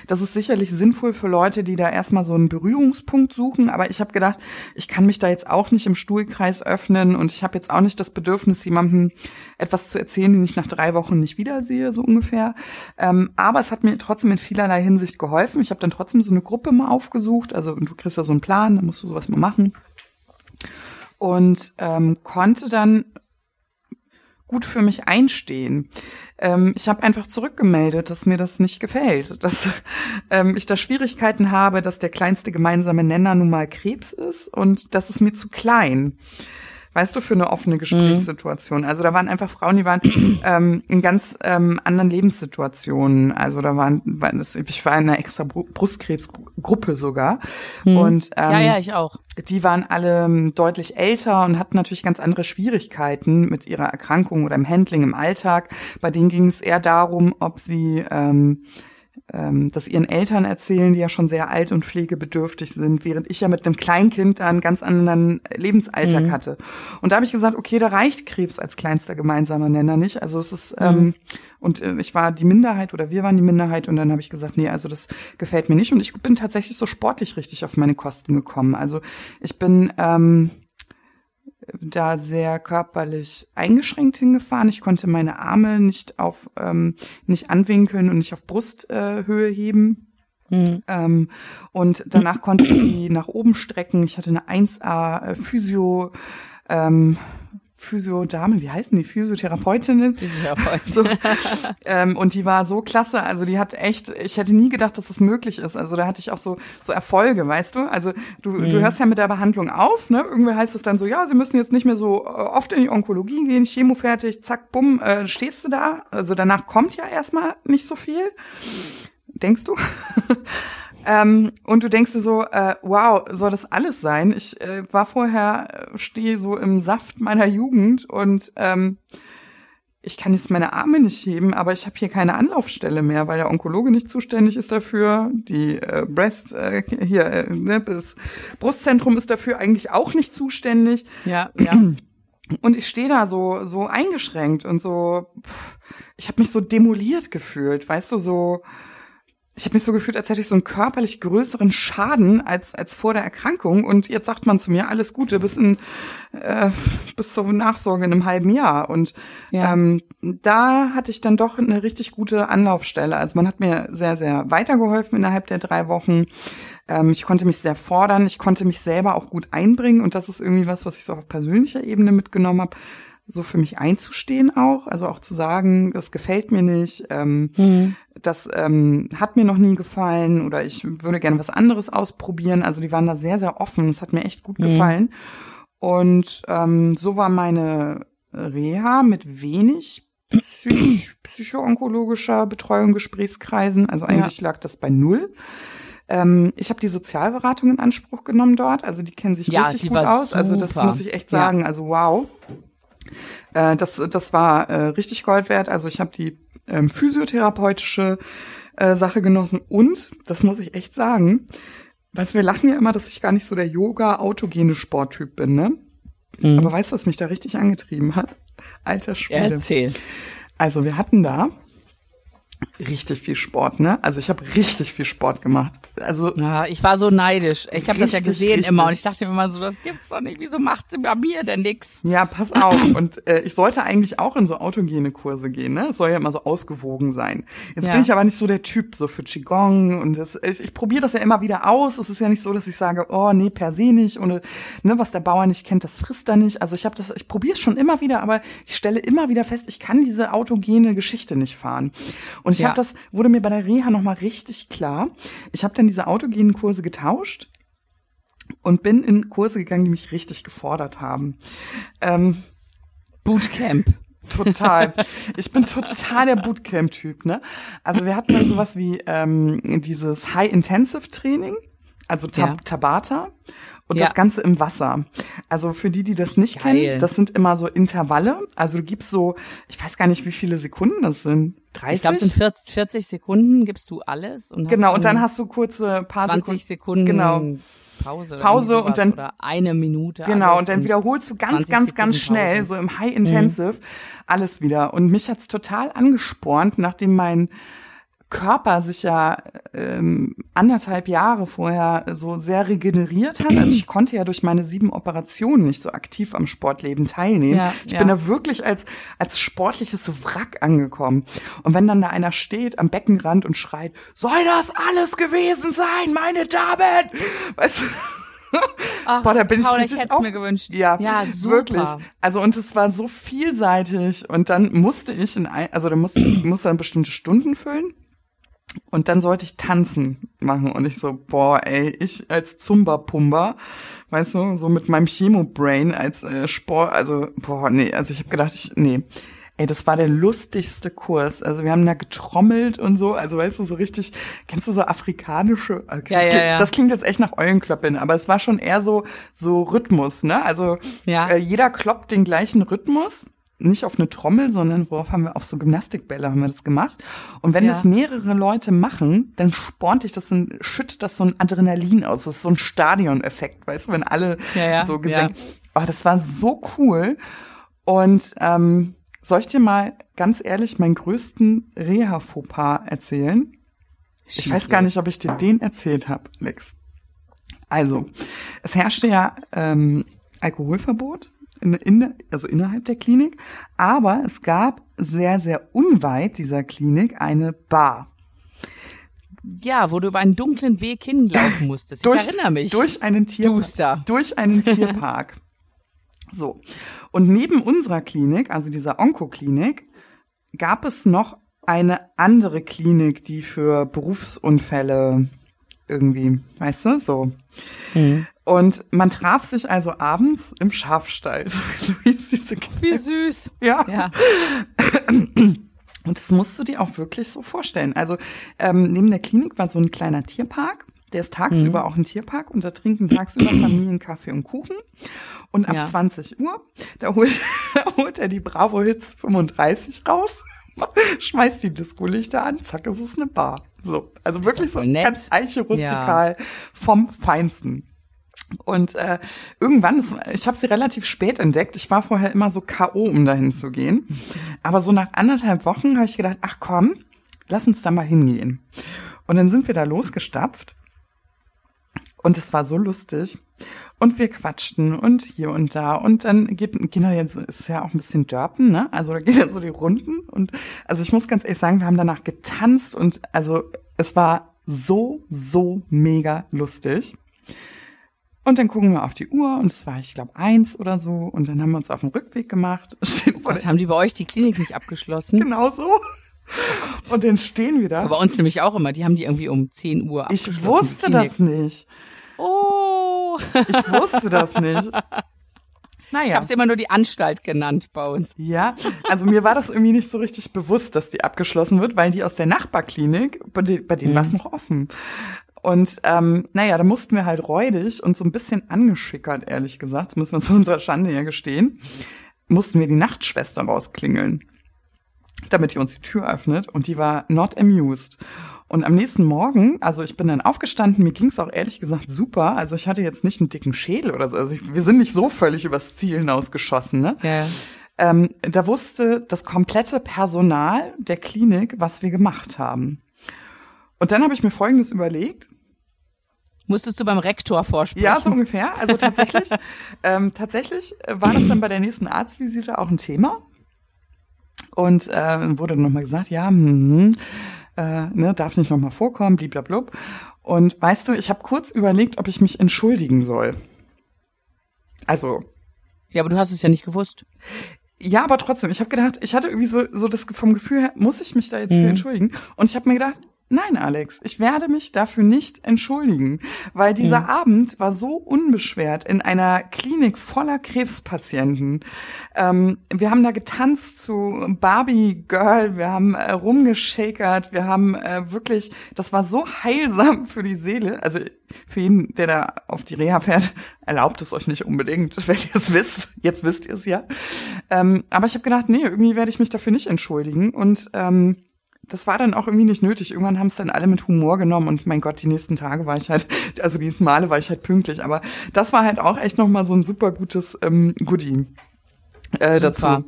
Das ist sicherlich sinnvoll für Leute, die da erstmal so einen Berührungspunkt suchen. Aber ich habe gedacht, ich kann mich da jetzt auch nicht im Stuhlkreis öffnen und ich habe jetzt auch nicht das Bedürfnis, jemandem etwas zu erzählen, den ich nach drei Wochen nicht wiedersehe, so ungefähr. Ähm, aber es hat mir trotzdem in vielerlei Hinsicht geholfen. Ich habe dann trotzdem so eine Gruppe mal aufgesucht. Also du kriegst ja so einen Plan, dann musst du sowas mal machen und ähm, konnte dann gut für mich einstehen. Ähm, ich habe einfach zurückgemeldet, dass mir das nicht gefällt, dass *laughs* ähm, ich da Schwierigkeiten habe, dass der kleinste gemeinsame Nenner nun mal Krebs ist und das ist mir zu klein. Weißt du, für eine offene Gesprächssituation. Also da waren einfach Frauen, die waren ähm, in ganz ähm, anderen Lebenssituationen. Also da waren, waren das, ich war in einer extra Bru- Brustkrebsgruppe sogar. Und ähm, ja, ja, ich auch. die waren alle ähm, deutlich älter und hatten natürlich ganz andere Schwierigkeiten mit ihrer Erkrankung oder im Handling im Alltag. Bei denen ging es eher darum, ob sie ähm, ähm, das ihren Eltern erzählen, die ja schon sehr alt und pflegebedürftig sind, während ich ja mit einem Kleinkind da einen ganz anderen Lebensalltag hatte. Und da habe ich gesagt, okay, da reicht Krebs als kleinster gemeinsamer Nenner nicht. Also es ist ähm, und äh, ich war die Minderheit oder wir waren die Minderheit und dann habe ich gesagt, nee, also das gefällt mir nicht und ich bin tatsächlich so sportlich richtig auf meine Kosten gekommen. Also ich bin ähm, da sehr körperlich eingeschränkt hingefahren. Ich konnte meine Arme nicht auf ähm, nicht anwinkeln und nicht auf Brusthöhe äh, heben. Mhm. Ähm, und danach konnte ich sie nach oben strecken. Ich hatte eine 1A äh, Physio. Ähm, Physiodame, wie heißen die? Physiotherapeutinnen. Physiotherapeut. *laughs* So, ähm, und die war so klasse. Also die hat echt, ich hätte nie gedacht, dass das möglich ist. Also da hatte ich auch so, so Erfolge, weißt du? Also du, Mhm. du hörst ja mit der Behandlung auf, ne? Irgendwie heißt es dann so, ja, sie müssen jetzt nicht mehr so äh, oft in die Onkologie gehen, Chemo fertig, zack, bumm, äh, stehst du da. Also danach kommt ja erstmal nicht so viel. Denkst du? *laughs* Ähm, und du denkst dir so, äh, wow, soll das alles sein? Ich äh, war vorher, äh, stehe so im Saft meiner Jugend und ähm, ich kann jetzt meine Arme nicht heben, aber ich habe hier keine Anlaufstelle mehr, weil der Onkologe nicht zuständig ist dafür. Die äh, Breast äh, hier, äh, ne, das Brustzentrum ist dafür eigentlich auch nicht zuständig. Ja, ja. Und ich stehe da so so eingeschränkt und so. Pff, ich habe mich so demoliert gefühlt, weißt du, so. Ich habe mich so gefühlt, als hätte ich so einen körperlich größeren Schaden als als vor der Erkrankung. Und jetzt sagt man zu mir alles Gute bis in äh, bis zur Nachsorge in einem halben Jahr. Und Ja. ähm, da hatte ich dann doch eine richtig gute Anlaufstelle. Also man hat mir sehr sehr weitergeholfen innerhalb der drei Wochen. Ähm, ich konnte mich sehr fordern. Ich konnte mich selber auch gut einbringen. Und das ist irgendwie was, was ich so auf persönlicher Ebene mitgenommen habe so für mich einzustehen auch, also auch zu sagen, das gefällt mir nicht, ähm, Mhm. das ähm, hat mir noch nie gefallen oder ich würde gerne was anderes ausprobieren. Also die waren da sehr, sehr offen. Das hat mir echt gut gefallen. Und ähm, so war meine Reha mit wenig psych *clears throat* psychoonkologischer Betreuung, Gesprächskreisen. Also eigentlich lag das bei null. Ähm, ich habe die Sozialberatung in Anspruch genommen dort. Also die kennen sich Ja, richtig gut aus. Also das muss ich echt Ja. sagen. Also wow. Äh, das, das war äh, richtig Gold wert. Also ich habe die ähm, physiotherapeutische äh, Sache genossen und, das muss ich echt sagen, du, wir lachen ja immer, dass ich gar nicht so der Yoga-autogene Sporttyp bin, ne? Mhm. Aber weißt du, was mich da richtig angetrieben hat? Alter Schwede. Erzähl. Also wir hatten da richtig viel Sport, ne? Also ich habe richtig viel Sport gemacht. Also Ja, ich war so neidisch. Ich habe das ja gesehen richtig. immer und ich dachte mir immer so, das gibt's doch nicht. Wieso macht sie bei mir denn nix? Ja, pass auf. Und äh, ich sollte eigentlich auch in so autogene Kurse gehen, ne? Es soll ja immer so ausgewogen sein. Jetzt Ja. bin ich aber nicht so der Typ so für Qigong und das, ich, ich probiere das ja immer wieder aus. Es ist ja nicht so, dass ich sage, oh nee, per se nicht und ne, was der Bauer nicht kennt, das frisst er nicht. Also ich habe das, ich probiere es schon immer wieder, aber ich stelle immer wieder fest, ich kann diese autogene Geschichte nicht fahren. Und ich Ja. habe das wurde mir bei der Reha noch mal richtig klar. Ich habe dann diese autogenen Kurse getauscht und bin in Kurse gegangen, die mich richtig gefordert haben. Ähm, Bootcamp. Total. *laughs* Ich bin total der Bootcamp-Typ, ne? Also wir hatten dann sowas wie ähm, dieses High-Intensive-Training, also Tab Ja. Tabata und Ja. das Ganze im Wasser. Also für die, die das nicht Geil. kennen, das sind immer so Intervalle. Also du gibst so, ich weiß gar nicht, wie viele Sekunden das sind. 30? Ich glaube, sind 40, 40 Sekunden gibst du alles. Und genau, und dann hast du kurze paar 20 Sekunden. Sekunden Genau. Pause. Oder Pause und dann- Oder eine Minute. Genau, und dann wiederholst du ganz, 20 ganz, ganz schnell, so im High Intensive, alles wieder. Und mich hat's total angespornt, nachdem mein Körper sich ja ähm, anderthalb Jahre vorher so sehr regeneriert hat. Also ich konnte ja durch meine sieben Operationen nicht so aktiv am Sportleben teilnehmen. Ja, ich ja. bin da wirklich als, als sportliches Wrack angekommen. Und wenn dann da einer steht am Beckenrand und schreit, soll das alles gewesen sein, meine Damen? Weißt du? Ach, Boah, da bin Paul, ich ich richtig hätte auf. mir gewünscht. Ja, ja super. wirklich. Also und es war so vielseitig und dann musste ich in ein, also da musste ich musste dann bestimmte Stunden füllen und dann sollte ich tanzen machen und ich so boah, ey, ich als Zumba Pumba, weißt du, so mit meinem Chemo Brain als äh, Sport, also boah, nee, also ich habe gedacht, ich nee. Ey, das war der lustigste Kurs. Also wir haben da getrommelt und so. Also weißt du, so richtig, kennst du so afrikanische? Also, das, Ja, klingt, ja. das klingt jetzt echt nach Eulenklöppeln, aber es war schon eher so so Rhythmus, ne? Also Ja. äh, jeder kloppt den gleichen Rhythmus, nicht auf eine Trommel, sondern worauf haben wir auf so Gymnastikbälle haben wir das gemacht. Und wenn Ja. das mehrere Leute machen, dann spornt dich das, ein, schüttet das so ein Adrenalin aus. Das ist so ein Stadioneffekt, weißt du, wenn alle Ja, ja, so gesehen. Oh, das war so cool. Und ähm, soll ich dir mal ganz ehrlich meinen größten Reha-Fauxpas erzählen? Ich Schieß weiß gar nicht, ob ich dir den erzählt habe, Alex. Also, es herrschte ja ähm, Alkoholverbot, in, in, also innerhalb der Klinik, aber es gab sehr, sehr unweit dieser Klinik eine Bar. Ja, wo du über einen dunklen Weg hinlaufen *laughs* musstest. ich erinnere mich. Durch einen Tierpark. Durch einen Tierpark. *laughs* So. Und neben unserer Klinik, also dieser Onkoklinik, gab es noch eine andere Klinik, die für Berufsunfälle irgendwie, weißt du, so. Mhm. Und man traf sich also abends im Schafstall. *laughs* So hieß diese Wie süß. Ja. ja. Und das musst du dir auch wirklich so vorstellen. Also ähm, neben der Klinik war so ein kleiner Tierpark. Der ist tagsüber mhm. auch ein Tierpark und da trinken tagsüber *clears throat* Familien Kaffee und Kuchen. Und ab ja. 20 Uhr, da holt, *laughs* da holt er die Bravo Hits 35 raus, *laughs* schmeißt die Disco-Lichter an, zack, das ist eine Bar. So, also wirklich so nett. ganz Eiche rustikal ja. vom Feinsten. Und äh, irgendwann, ich habe sie relativ spät entdeckt. Ich war vorher immer so K.O., um dahin zu gehen. Aber so nach anderthalb Wochen habe ich gedacht, ach komm, lass uns da mal hingehen. Und dann sind wir da losgestapft. Und es war so lustig. Und wir quatschten und hier und da. Und dann geht, gehen da jetzt, ist ja auch ein bisschen Dörpen, ne? Also da gehen ja so die Runden. Und also ich muss ganz ehrlich sagen, wir haben danach getanzt und also es war so, so mega lustig. Und dann gucken wir auf die Uhr und es war, ich glaube, eins oder so. Und dann haben wir uns auf den Rückweg gemacht. *laughs* Oh Gott, haben die bei euch die Klinik nicht abgeschlossen? Genau so. Oh *laughs* und dann stehen wir da. bei uns nämlich auch immer. Die haben die irgendwie um 10 Uhr abgeschlossen. Ich wusste das nicht. Oh. Ich wusste das nicht. *laughs* Naja. Ich habe es immer nur die Anstalt genannt bei uns. Ja, also mir war das irgendwie nicht so richtig bewusst, dass die abgeschlossen wird, weil die aus der Nachbarklinik, bei, denen, bei denen mhm. war es noch offen. Und ähm, naja, da mussten wir halt räudig und so ein bisschen angeschickert, ehrlich gesagt, das müssen wir zu unserer Schande ja gestehen, mussten wir die Nachtschwester rausklingeln, damit die uns die Tür öffnet. Und die war not amused. Und am nächsten Morgen, also ich bin dann aufgestanden, mir ging's auch ehrlich gesagt super. Also ich hatte jetzt nicht einen dicken Schädel oder so. Also ich, wir sind nicht so völlig übers Ziel hinausgeschossen, ne? Ja. Ähm, da wusste das komplette Personal der Klinik, was wir gemacht haben. Und dann habe ich mir Folgendes überlegt. Musstest du beim Rektor vorsprechen? Ja, so ungefähr. Also tatsächlich, *laughs* ähm, tatsächlich war das dann bei der nächsten Arztvisite auch ein Thema. Und äh, wurde dann nochmal gesagt, ja, hm, äh, ne, darf nicht nochmal vorkommen, bliblablub. Und weißt du, ich habe kurz überlegt, ob ich mich entschuldigen soll. Also. Ja, aber du hast es ja nicht gewusst. Ja, aber trotzdem, ich habe gedacht, ich hatte irgendwie so, so das vom Gefühl her, muss ich mich da jetzt mhm. für entschuldigen? Und ich habe mir gedacht, Nein, Alex, ich werde mich dafür nicht entschuldigen, weil dieser mhm. Abend war so unbeschwert in einer Klinik voller Krebspatienten. Ähm, wir haben da getanzt zu Barbie Girl, wir haben äh, rumgeschakert, wir haben äh, wirklich, das war so heilsam für die Seele. Also für jeden, der da auf die Reha fährt, erlaubt es euch nicht unbedingt, *laughs* wenn ihr es wisst. Jetzt wisst ihr es ja. Ähm, aber ich habe gedacht, nee, irgendwie werde ich mich dafür nicht entschuldigen und ähm, das war dann auch irgendwie nicht nötig. Irgendwann haben es dann alle mit Humor genommen und mein Gott, die nächsten Tage war ich halt, *laughs* also die nächsten Male war ich halt pünktlich. Aber das war halt auch echt nochmal so ein super gutes ähm, Goodie. Äh, dazu.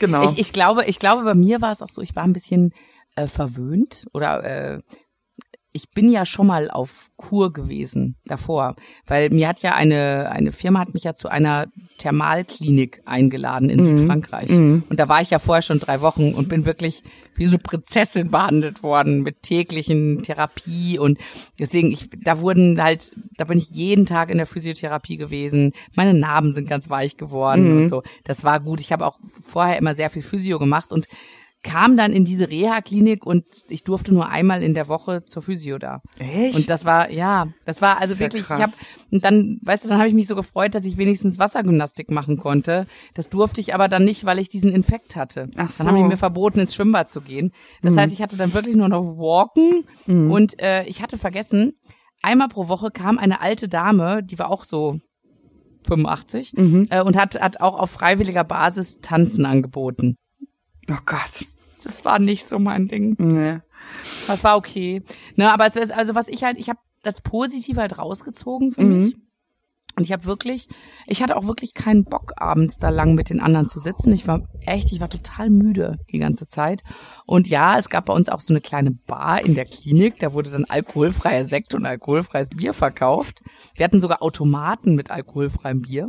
Genau. Ich, ich glaube, ich glaube, bei mir war es auch so, ich war ein bisschen äh, verwöhnt oder äh, ich bin ja schon mal auf Kur gewesen davor, weil mir hat ja eine eine Firma hat mich ja zu einer Thermalklinik eingeladen in mhm. Südfrankreich mhm. und da war ich ja vorher schon drei Wochen und bin wirklich wie so eine Prinzessin behandelt worden mit täglichen Therapie und deswegen ich da wurden halt da bin ich jeden Tag in der Physiotherapie gewesen, meine Narben sind ganz weich geworden mhm. und so. Das war gut. Ich habe auch vorher immer sehr viel Physio gemacht und kam dann in diese Reha-Klinik und ich durfte nur einmal in der Woche zur Physio da. Echt? Und das war, ja, das war also das wirklich, ja ich habe, und dann, weißt du, dann habe ich mich so gefreut, dass ich wenigstens Wassergymnastik machen konnte. Das durfte ich aber dann nicht, weil ich diesen Infekt hatte. Ach so. Dann haben die mir verboten, ins Schwimmbad zu gehen. Das mhm. heißt, ich hatte dann wirklich nur noch Walken mhm. und äh, ich hatte vergessen, einmal pro Woche kam eine alte Dame, die war auch so 85 mhm. äh, und hat, hat auch auf freiwilliger Basis Tanzen angeboten. Oh Gott. Das war nicht so mein Ding. Nee. Das war okay. Ne, aber es ist, also was ich halt, ich habe das Positive halt rausgezogen für mhm. mich. Und ich habe wirklich, ich hatte auch wirklich keinen Bock, abends da lang mit den anderen zu sitzen. Ich war echt, ich war total müde die ganze Zeit. Und ja, es gab bei uns auch so eine kleine Bar in der Klinik. Da wurde dann alkoholfreier Sekt und alkoholfreies Bier verkauft. Wir hatten sogar Automaten mit alkoholfreiem Bier.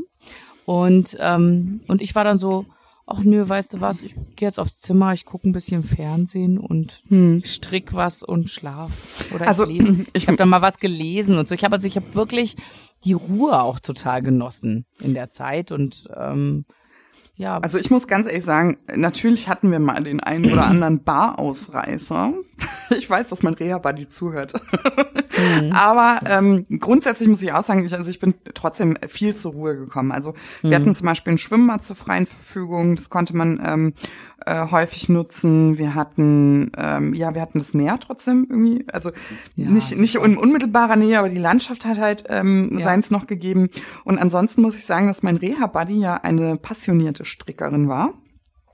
Und, ähm, und ich war dann so, ach nö, weißt du was, ich gehe jetzt aufs Zimmer, ich gucke ein bisschen Fernsehen und hm. strick was und schlaf. Oder also, *clears throat* ich, lese. ich habe da mal was gelesen und so. Ich habe also ich habe wirklich die Ruhe auch total genossen in der Zeit und ähm, ja. Also ich muss ganz ehrlich sagen, natürlich hatten wir mal den einen oder anderen *clears throat* Barausreißer. *laughs* Ich weiß, dass mein Reha-Buddy zuhört. Mhm. Aber ähm, grundsätzlich muss ich auch sagen, ich, also ich bin trotzdem viel zur Ruhe gekommen. Also wir mhm. hatten zum Beispiel ein Schwimmbad zur freien Verfügung, das konnte man ähm, äh, häufig nutzen. Wir hatten, ähm, ja, wir hatten das Meer trotzdem irgendwie, also ja, nicht, nicht in unmittelbarer Nähe, aber die Landschaft hat halt ähm, ja. seins noch gegeben. Und ansonsten muss ich sagen, dass mein Reha-Buddy ja eine passionierte Strickerin war.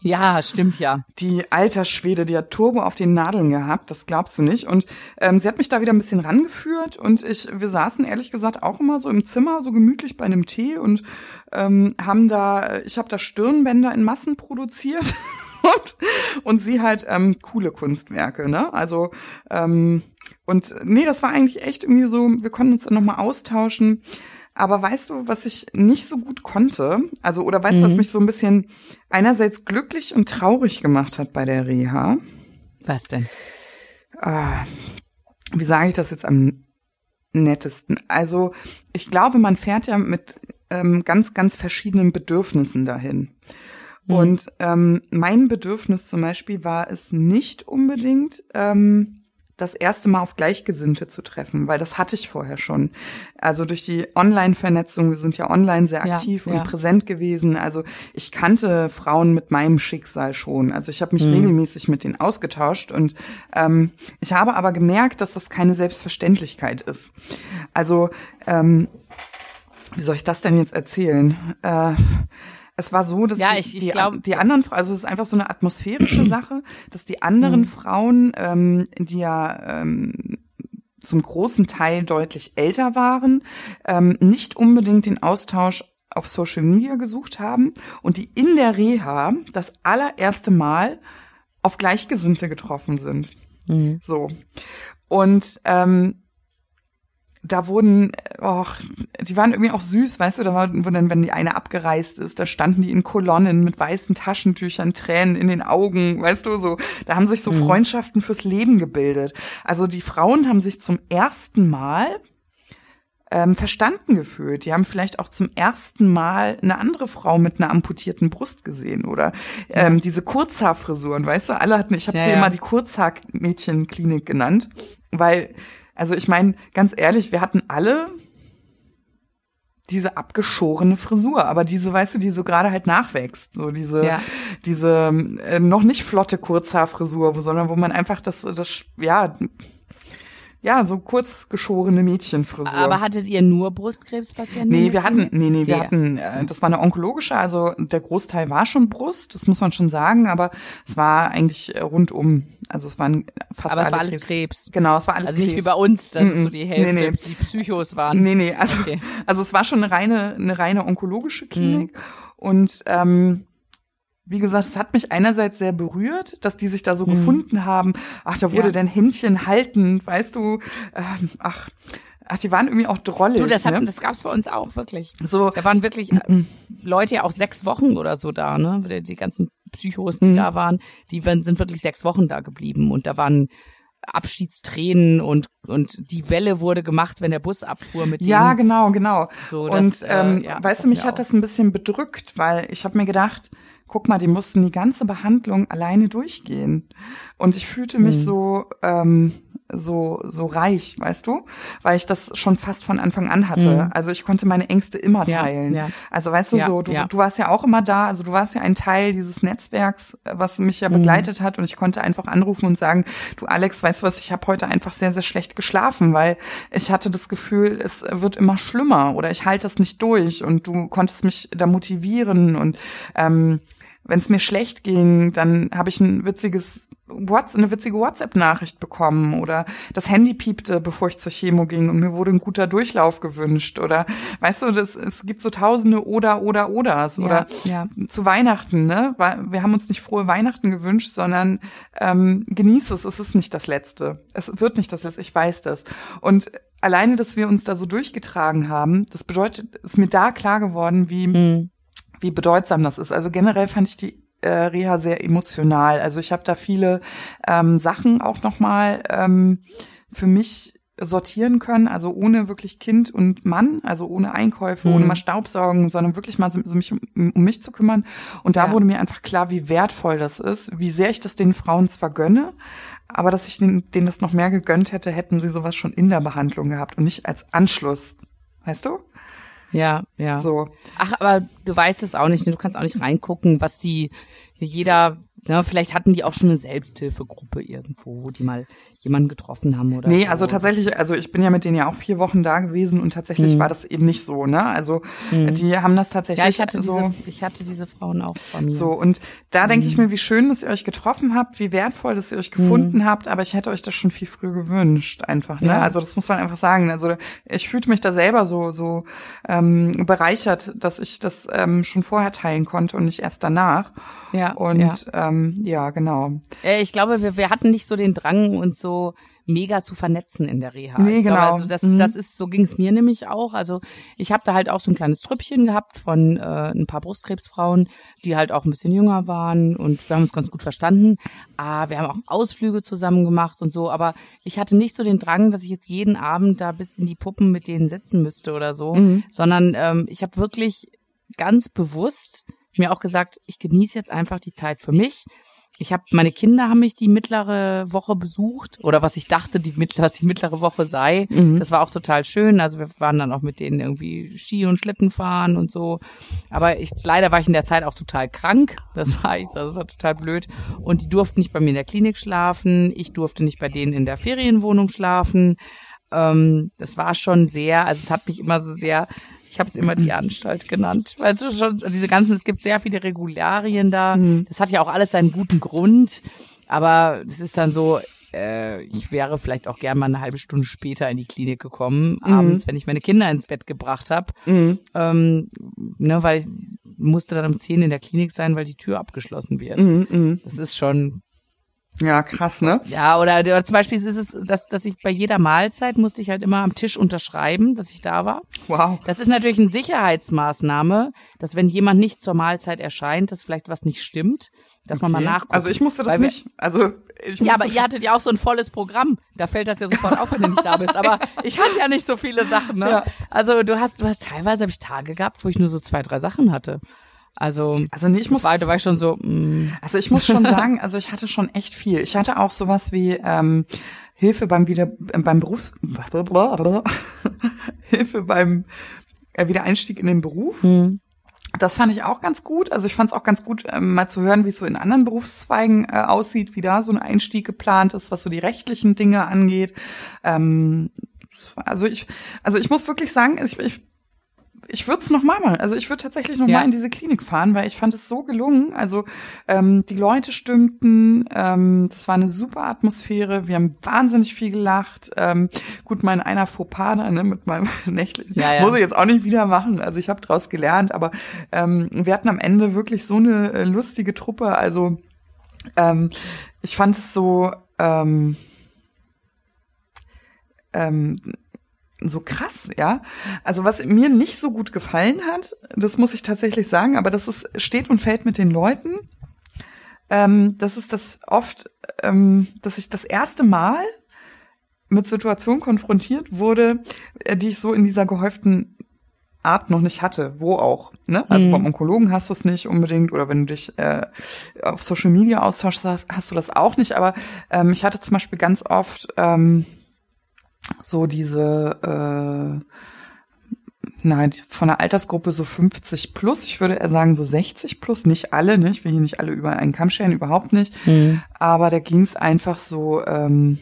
Ja, stimmt ja. Die alter Schwede, die hat Turbo auf den Nadeln gehabt, das glaubst du nicht. Und ähm, sie hat mich da wieder ein bisschen rangeführt und ich, wir saßen ehrlich gesagt auch immer so im Zimmer, so gemütlich bei einem Tee und ähm, haben da, ich habe da Stirnbänder in Massen produziert. *laughs* und, und sie halt ähm, coole Kunstwerke, ne? Also ähm, und nee, das war eigentlich echt irgendwie so, wir konnten uns dann nochmal austauschen. Aber weißt du, was ich nicht so gut konnte? Also, oder weißt du, was mhm. mich so ein bisschen einerseits glücklich und traurig gemacht hat bei der Reha? Was denn? Äh, wie sage ich das jetzt am nettesten? Also, ich glaube, man fährt ja mit ähm, ganz, ganz verschiedenen Bedürfnissen dahin. Mhm. Und ähm, mein Bedürfnis zum Beispiel war es nicht unbedingt, ähm, das erste Mal auf Gleichgesinnte zu treffen, weil das hatte ich vorher schon. Also durch die Online-Vernetzung, wir sind ja online sehr aktiv ja, und ja. präsent gewesen. Also ich kannte Frauen mit meinem Schicksal schon. Also ich habe mich mhm. regelmäßig mit denen ausgetauscht und ähm, ich habe aber gemerkt, dass das keine Selbstverständlichkeit ist. Also ähm, wie soll ich das denn jetzt erzählen? Äh, es war so, dass ja, die, ich, ich die, glaub, die anderen, also es ist einfach so eine atmosphärische *clears throat* Sache, dass die anderen mhm. Frauen, ähm, die ja ähm, zum großen Teil deutlich älter waren, ähm, nicht unbedingt den Austausch auf Social Media gesucht haben und die in der Reha das allererste Mal auf Gleichgesinnte getroffen sind. Mhm. So. Und ähm, da wurden, och, die waren irgendwie auch süß, weißt du, da wo dann, wenn die eine abgereist ist, da standen die in Kolonnen mit weißen Taschentüchern, Tränen in den Augen, weißt du, so. Da haben sich so mhm. Freundschaften fürs Leben gebildet. Also die Frauen haben sich zum ersten Mal ähm, verstanden gefühlt. Die haben vielleicht auch zum ersten Mal eine andere Frau mit einer amputierten Brust gesehen oder ähm, diese Kurzhaarfrisuren, weißt du, alle hatten, ich habe ja, sie ja. immer die Kurzhaarmädchenklinik genannt, weil also ich meine, ganz ehrlich, wir hatten alle diese abgeschorene Frisur, aber diese, weißt du, die so gerade halt nachwächst, so diese, ja. diese äh, noch nicht flotte Kurzhaarfrisur, sondern wo man einfach das, das, ja, ja, so kurz geschorene Mädchenfrisur. Aber hattet ihr nur Brustkrebspatienten? Nee, wir hatten, nee, nee, wir ja. hatten, äh, das war eine onkologische, also der Großteil war schon Brust, das muss man schon sagen, aber es war eigentlich rundum, also es waren fast Aber es war alles Krebs. Krebs. Genau, es war alles Krebs. Also nicht wie bei uns, dass mm -mm. so die Hälfte nee, nee. die Psychos waren. Nee, nee, also, okay. also es war schon eine reine, eine reine onkologische Klinik mhm. und ähm, wie gesagt, es hat mich einerseits sehr berührt, dass die sich da so mhm. gefunden haben. Ach, da wurde ja. dein Händchen halten, weißt du, ähm, ach, Ach, die waren irgendwie auch drollig. Du, das, hat, ne? das gab's bei uns auch, wirklich. So. Da waren wirklich äh, Leute ja auch sechs Wochen oder so da, ne? Die, ganzen Psychos, die mhm. da waren, die sind wirklich sechs Wochen da geblieben. Und da waren Abschiedstränen und und die Welle wurde gemacht, wenn der Bus abfuhr mit Ja, genau, genau. So, und das, äh, ähm, ja, weißt du, mich hat das ein bisschen bedrückt, weil ich habe mir gedacht, guck mal, die mussten die ganze Behandlung alleine durchgehen. Und ich fühlte mich mhm. so, ähm, so, so reich, weißt du? Weil ich das schon fast von Anfang an hatte. Mhm. Also ich konnte meine Ängste immer teilen. Ja, ja. Also weißt du, ja, so, du, du warst ja auch immer da, also du warst ja ein Teil dieses Netzwerks, was mich ja mhm. begleitet mhm. hat und ich konnte einfach anrufen und sagen, du Alex, weißt du was, ich habe heute einfach sehr, sehr schlecht geschlafen, weil ich hatte das Gefühl, es wird immer schlimmer oder ich halte das nicht durch und du konntest mich da motivieren und ähm, wenn es mir schlecht ging, dann habe ich ein witziges What's, eine witzige WhatsApp-Nachricht bekommen oder das Handy piepte, bevor ich zur Chemo ging und mir wurde ein guter Durchlauf gewünscht oder weißt du, das, es gibt so tausende oder oder oders ja, oder ja. zu Weihnachten, ne? Wir haben uns nicht frohe Weihnachten gewünscht, sondern ähm, genieße es, es ist nicht das Letzte. Es wird nicht das Letzte, ich weiß das. Und alleine, dass wir uns da so durchgetragen haben, das bedeutet, ist mir da klar geworden, wie mhm wie bedeutsam das ist. Also generell fand ich die äh, Reha sehr emotional. Also ich habe da viele ähm, Sachen auch nochmal ähm, für mich sortieren können, also ohne wirklich Kind und Mann, also ohne Einkäufe, mhm. ohne mal Staubsaugen, sondern wirklich mal so, mich um, um, mich zu kümmern. Und da ja. wurde mir einfach klar, wie wertvoll das ist, wie sehr ich das den Frauen zwar gönne, aber dass ich denen, denen das noch mehr gegönnt hätte, hätten sie sowas schon in der Behandlung gehabt und nicht als Anschluss. Weißt du? Ja, ja. So. Ach, aber du weißt es auch nicht, du kannst auch nicht reingucken, was die, jeder ja, vielleicht hatten die auch schon eine Selbsthilfegruppe irgendwo, wo die mal jemanden getroffen haben oder. Nee, so. also tatsächlich, also ich bin ja mit denen ja auch vier Wochen da gewesen und tatsächlich mhm. war das eben nicht so, ne? Also mhm. die haben das tatsächlich ja, ich hatte so. Diese, ich hatte diese Frauen auch bei mir. So, und da mhm. denke ich mir, wie schön, dass ihr euch getroffen habt, wie wertvoll, dass ihr euch gefunden mhm. habt, aber ich hätte euch das schon viel früher gewünscht, einfach, ne? Ja. Also das muss man einfach sagen. Also ich fühlte mich da selber so, so ähm, bereichert, dass ich das ähm, schon vorher teilen konnte und nicht erst danach. Ja. Und ja, ähm, ja genau. Äh, ich glaube, wir, wir hatten nicht so den Drang, uns so mega zu vernetzen in der Reha. Nee, genau. Glaube, also das, mhm. das ist, so ging es mir nämlich auch. Also ich habe da halt auch so ein kleines Trüppchen gehabt von äh, ein paar Brustkrebsfrauen, die halt auch ein bisschen jünger waren und wir haben uns ganz gut verstanden. Ah, wir haben auch Ausflüge zusammen gemacht und so, aber ich hatte nicht so den Drang, dass ich jetzt jeden Abend da bis in die Puppen mit denen sitzen müsste oder so, mhm. sondern ähm, ich habe wirklich ganz bewusst mir auch gesagt, ich genieße jetzt einfach die Zeit für mich. Ich habe meine Kinder haben mich die mittlere Woche besucht oder was ich dachte, die mittlere, was die mittlere Woche sei. Mhm. Das war auch total schön. Also wir waren dann auch mit denen irgendwie Ski und Schlitten fahren und so. Aber ich leider war ich in der Zeit auch total krank. Das war ich, das war total blöd. Und die durften nicht bei mir in der Klinik schlafen. Ich durfte nicht bei denen in der Ferienwohnung schlafen. Ähm, das war schon sehr, also es hat mich immer so sehr ich habe es immer die Anstalt genannt. Weißt du schon, diese ganzen, es gibt sehr viele Regularien da. Mhm. Das hat ja auch alles seinen guten Grund. Aber das ist dann so, äh, ich wäre vielleicht auch gern mal eine halbe Stunde später in die Klinik gekommen, mhm. abends, wenn ich meine Kinder ins Bett gebracht habe. Mhm. Ähm, ne, weil ich musste dann um zehn in der Klinik sein, weil die Tür abgeschlossen wird. Mhm, mh. Das ist schon ja, krass, ne? Ja, oder, oder zum Beispiel ist es, dass, dass ich bei jeder Mahlzeit musste ich halt immer am Tisch unterschreiben, dass ich da war. Wow. Das ist natürlich eine Sicherheitsmaßnahme, dass wenn jemand nicht zur Mahlzeit erscheint, dass vielleicht was nicht stimmt, dass okay. man mal nachguckt. Also ich musste das wir, nicht. Also ich musste Ja, aber ihr hattet ja auch so ein volles Programm. Da fällt das ja sofort auf, wenn du nicht da bist. Aber *laughs* ich hatte ja nicht so viele Sachen, ne? Ja. Also du hast, du hast teilweise habe ich Tage gehabt, wo ich nur so zwei, drei Sachen hatte. Also, also nee, ich muss, war, da war ich schon so. Mm. Also ich muss schon sagen, also ich hatte schon echt viel. Ich hatte auch sowas wie ähm, Hilfe beim wieder beim Berufs *laughs* Hilfe beim äh, Wiedereinstieg in den Beruf. Mhm. Das fand ich auch ganz gut. Also ich fand es auch ganz gut, ähm, mal zu hören, wie es so in anderen Berufszweigen äh, aussieht, wie da so ein Einstieg geplant ist, was so die rechtlichen Dinge angeht. Ähm, also ich, also ich muss wirklich sagen, ich, ich ich würde es nochmal machen. Also ich würde tatsächlich nochmal ja. in diese Klinik fahren, weil ich fand es so gelungen. Also ähm, die Leute stimmten, ähm, das war eine super Atmosphäre. Wir haben wahnsinnig viel gelacht. Ähm, gut, mein einer Fauxpas da, ne, mit meinem *laughs* nächtlichen, ja, ja. muss ich jetzt auch nicht wieder machen. Also ich habe draus gelernt, aber ähm, wir hatten am Ende wirklich so eine äh, lustige Truppe. Also ähm, ich fand es so ähm, ähm, so krass, ja. Also was mir nicht so gut gefallen hat, das muss ich tatsächlich sagen, aber das ist, steht und fällt mit den Leuten. Ähm, das ist das oft, ähm, dass ich das erste Mal mit Situationen konfrontiert wurde, äh, die ich so in dieser gehäuften Art noch nicht hatte, wo auch. Ne? Also mhm. beim Onkologen hast du es nicht unbedingt oder wenn du dich äh, auf Social Media austauschst, hast, hast du das auch nicht. Aber ähm, ich hatte zum Beispiel ganz oft ähm, so diese, äh, nein, von der Altersgruppe so 50 plus, ich würde eher sagen so 60 plus, nicht alle, nicht, ich will hier nicht alle über einen Kamm scheren, überhaupt nicht, mhm. aber da ging es einfach so, ähm,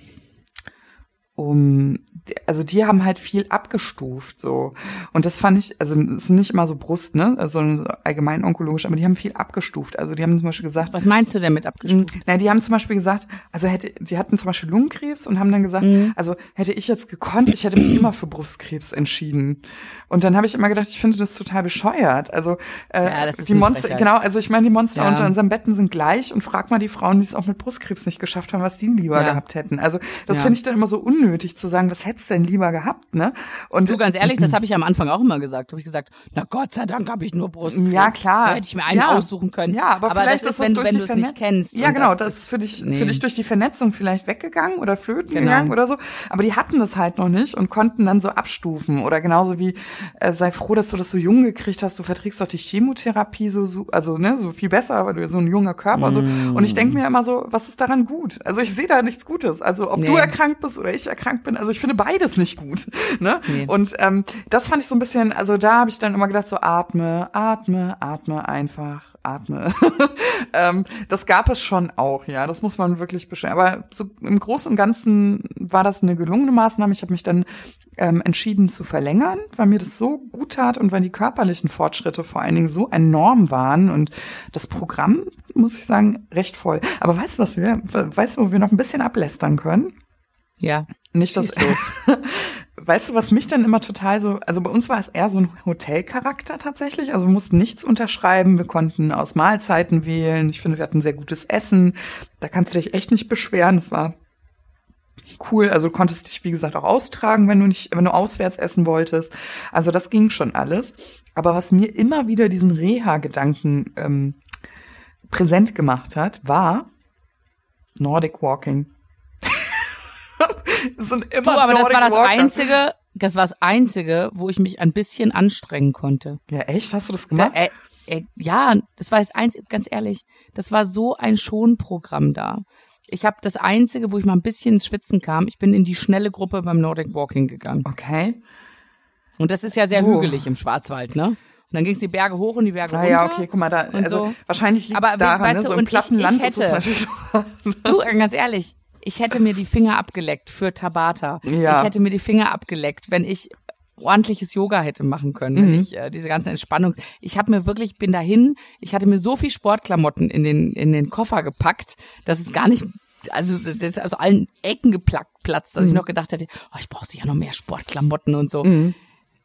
um, also die haben halt viel abgestuft so und das fand ich, also es ist nicht immer so Brust, ne, also allgemein onkologisch, aber die haben viel abgestuft. Also die haben zum Beispiel gesagt, was meinst du denn mit abgestuft? Na, die haben zum Beispiel gesagt, also hätte, die hatten zum Beispiel Lungenkrebs und haben dann gesagt, mhm. also hätte ich jetzt gekonnt, ich hätte mich immer für Brustkrebs entschieden. Und dann habe ich immer gedacht, ich finde das total bescheuert. Also äh, ja, die Monster, genau, also ich meine, die Monster ja. unter unseren Betten sind gleich und frag mal die Frauen, die es auch mit Brustkrebs nicht geschafft haben, was die lieber ja. gehabt hätten. Also das finde ich dann immer so unnötig zu sagen, was hättest denn denn lieber gehabt, ne? Und Du, ganz ehrlich, das habe ich am Anfang auch immer gesagt. Habe ich gesagt, na Gott sei Dank habe ich nur Brustkrebs. Ja, klar. Da hätte ich mir einen Ja. aussuchen können. Ja, aber, vielleicht das ist wenn, du- wenn du es nicht kennst. Ja, genau, das das ist für dich, nee. für dich durch die Vernetzung vielleicht weggegangen oder flöten Genau. gegangen oder so. Aber die hatten das halt noch nicht und konnten dann so abstufen. Oder genauso wie, äh, sei froh, dass du das so jung gekriegt hast. Du verträgst doch die Chemotherapie so, so also ne, so viel besser, weil du so ein junger Körper und so. Und ich denke mir immer so, was ist daran gut? Also ich sehe da nichts Gutes. Also ob du Nee. erkrankt bist oder ich erkrankt bin, also ich finde beides nicht gut. *laughs* Ne? Nee. Und ähm, das fand ich so ein bisschen, also da habe ich dann immer gedacht, so atme, atme, atme einfach, atme. *laughs* ähm, das gab es schon auch, ja, das muss man wirklich beschreiben. Aber so im Großen und Ganzen war das eine gelungene Maßnahme. Ich habe mich dann ähm, entschieden zu verlängern, weil mir das so gut tat und weil die körperlichen Fortschritte vor allen Dingen so enorm waren und das Programm, muss ich sagen, recht voll. Aber weißt du, was wir, weißt du, wo wir noch ein bisschen ablästern können? Ja. Nicht das *laughs* Weißt du, was mich dann immer total so, also bei uns war es eher so ein Hotelcharakter tatsächlich. Also wir mussten nichts unterschreiben, wir konnten aus Mahlzeiten wählen. Ich finde, wir hatten sehr gutes Essen. Da kannst du dich echt nicht beschweren. Es war cool. Also du konntest dich, wie gesagt, auch austragen, wenn du nicht, wenn du auswärts essen wolltest. Also das ging schon alles. Aber was mir immer wieder diesen Reha-Gedanken ähm, präsent gemacht hat, war Nordic Walking. *laughs* Sind immer Du, aber das Nordic war das Walker. einzige, das war das einzige, wo ich mich ein bisschen anstrengen konnte. Ja, echt? Hast du das Da, gemacht? äh, äh, ja, das war das einzige, ganz ehrlich, das war so ein Schonprogramm da. Ich habe das einzige, wo ich mal ein bisschen ins Schwitzen kam, ich bin in die schnelle Gruppe beim Nordic Walking gegangen. Okay. Und das ist ja sehr Oh. hügelig im Schwarzwald, ne? Und dann ging es die Berge hoch und die Berge Ah runter. ja, okay, guck mal, da, also so. wahrscheinlich liegt es daran, weißt ne? du, so im und ich- platten ich Land ist es hätte- natürlich. *laughs* Du, ganz ehrlich, ich hätte mir die Finger abgeleckt für Tabata. Ja. Ich hätte mir die Finger abgeleckt, wenn ich ordentliches Yoga hätte machen können, wenn Mhm. ich äh, diese ganze Entspannung. Ich habe mir wirklich bin dahin, ich hatte mir so viel Sportklamotten in den in den Koffer gepackt, dass es gar nicht also das ist aus allen Ecken geplackt Platz, dass ich Mhm. noch gedacht hätte, oh, ich brauche sicher noch mehr Sportklamotten und so.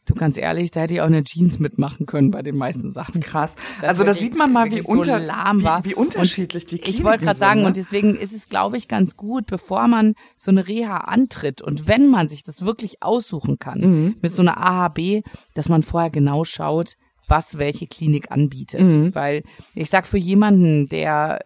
Du ganz ehrlich, da hätte ich auch eine Jeans mitmachen können bei den meisten Sachen. Krass. Das Also da sieht man mal, wie, so unter, war. wie, wie unterschiedlich die Ich Kliniken wollte gerade sagen, ne? und deswegen ist es, glaube ich, ganz gut, bevor man so eine Reha antritt und wenn man sich das wirklich aussuchen kann, Mhm. mit so einer AHB, dass man vorher genau schaut, was welche Klinik anbietet. Mhm. Weil ich sag für jemanden, der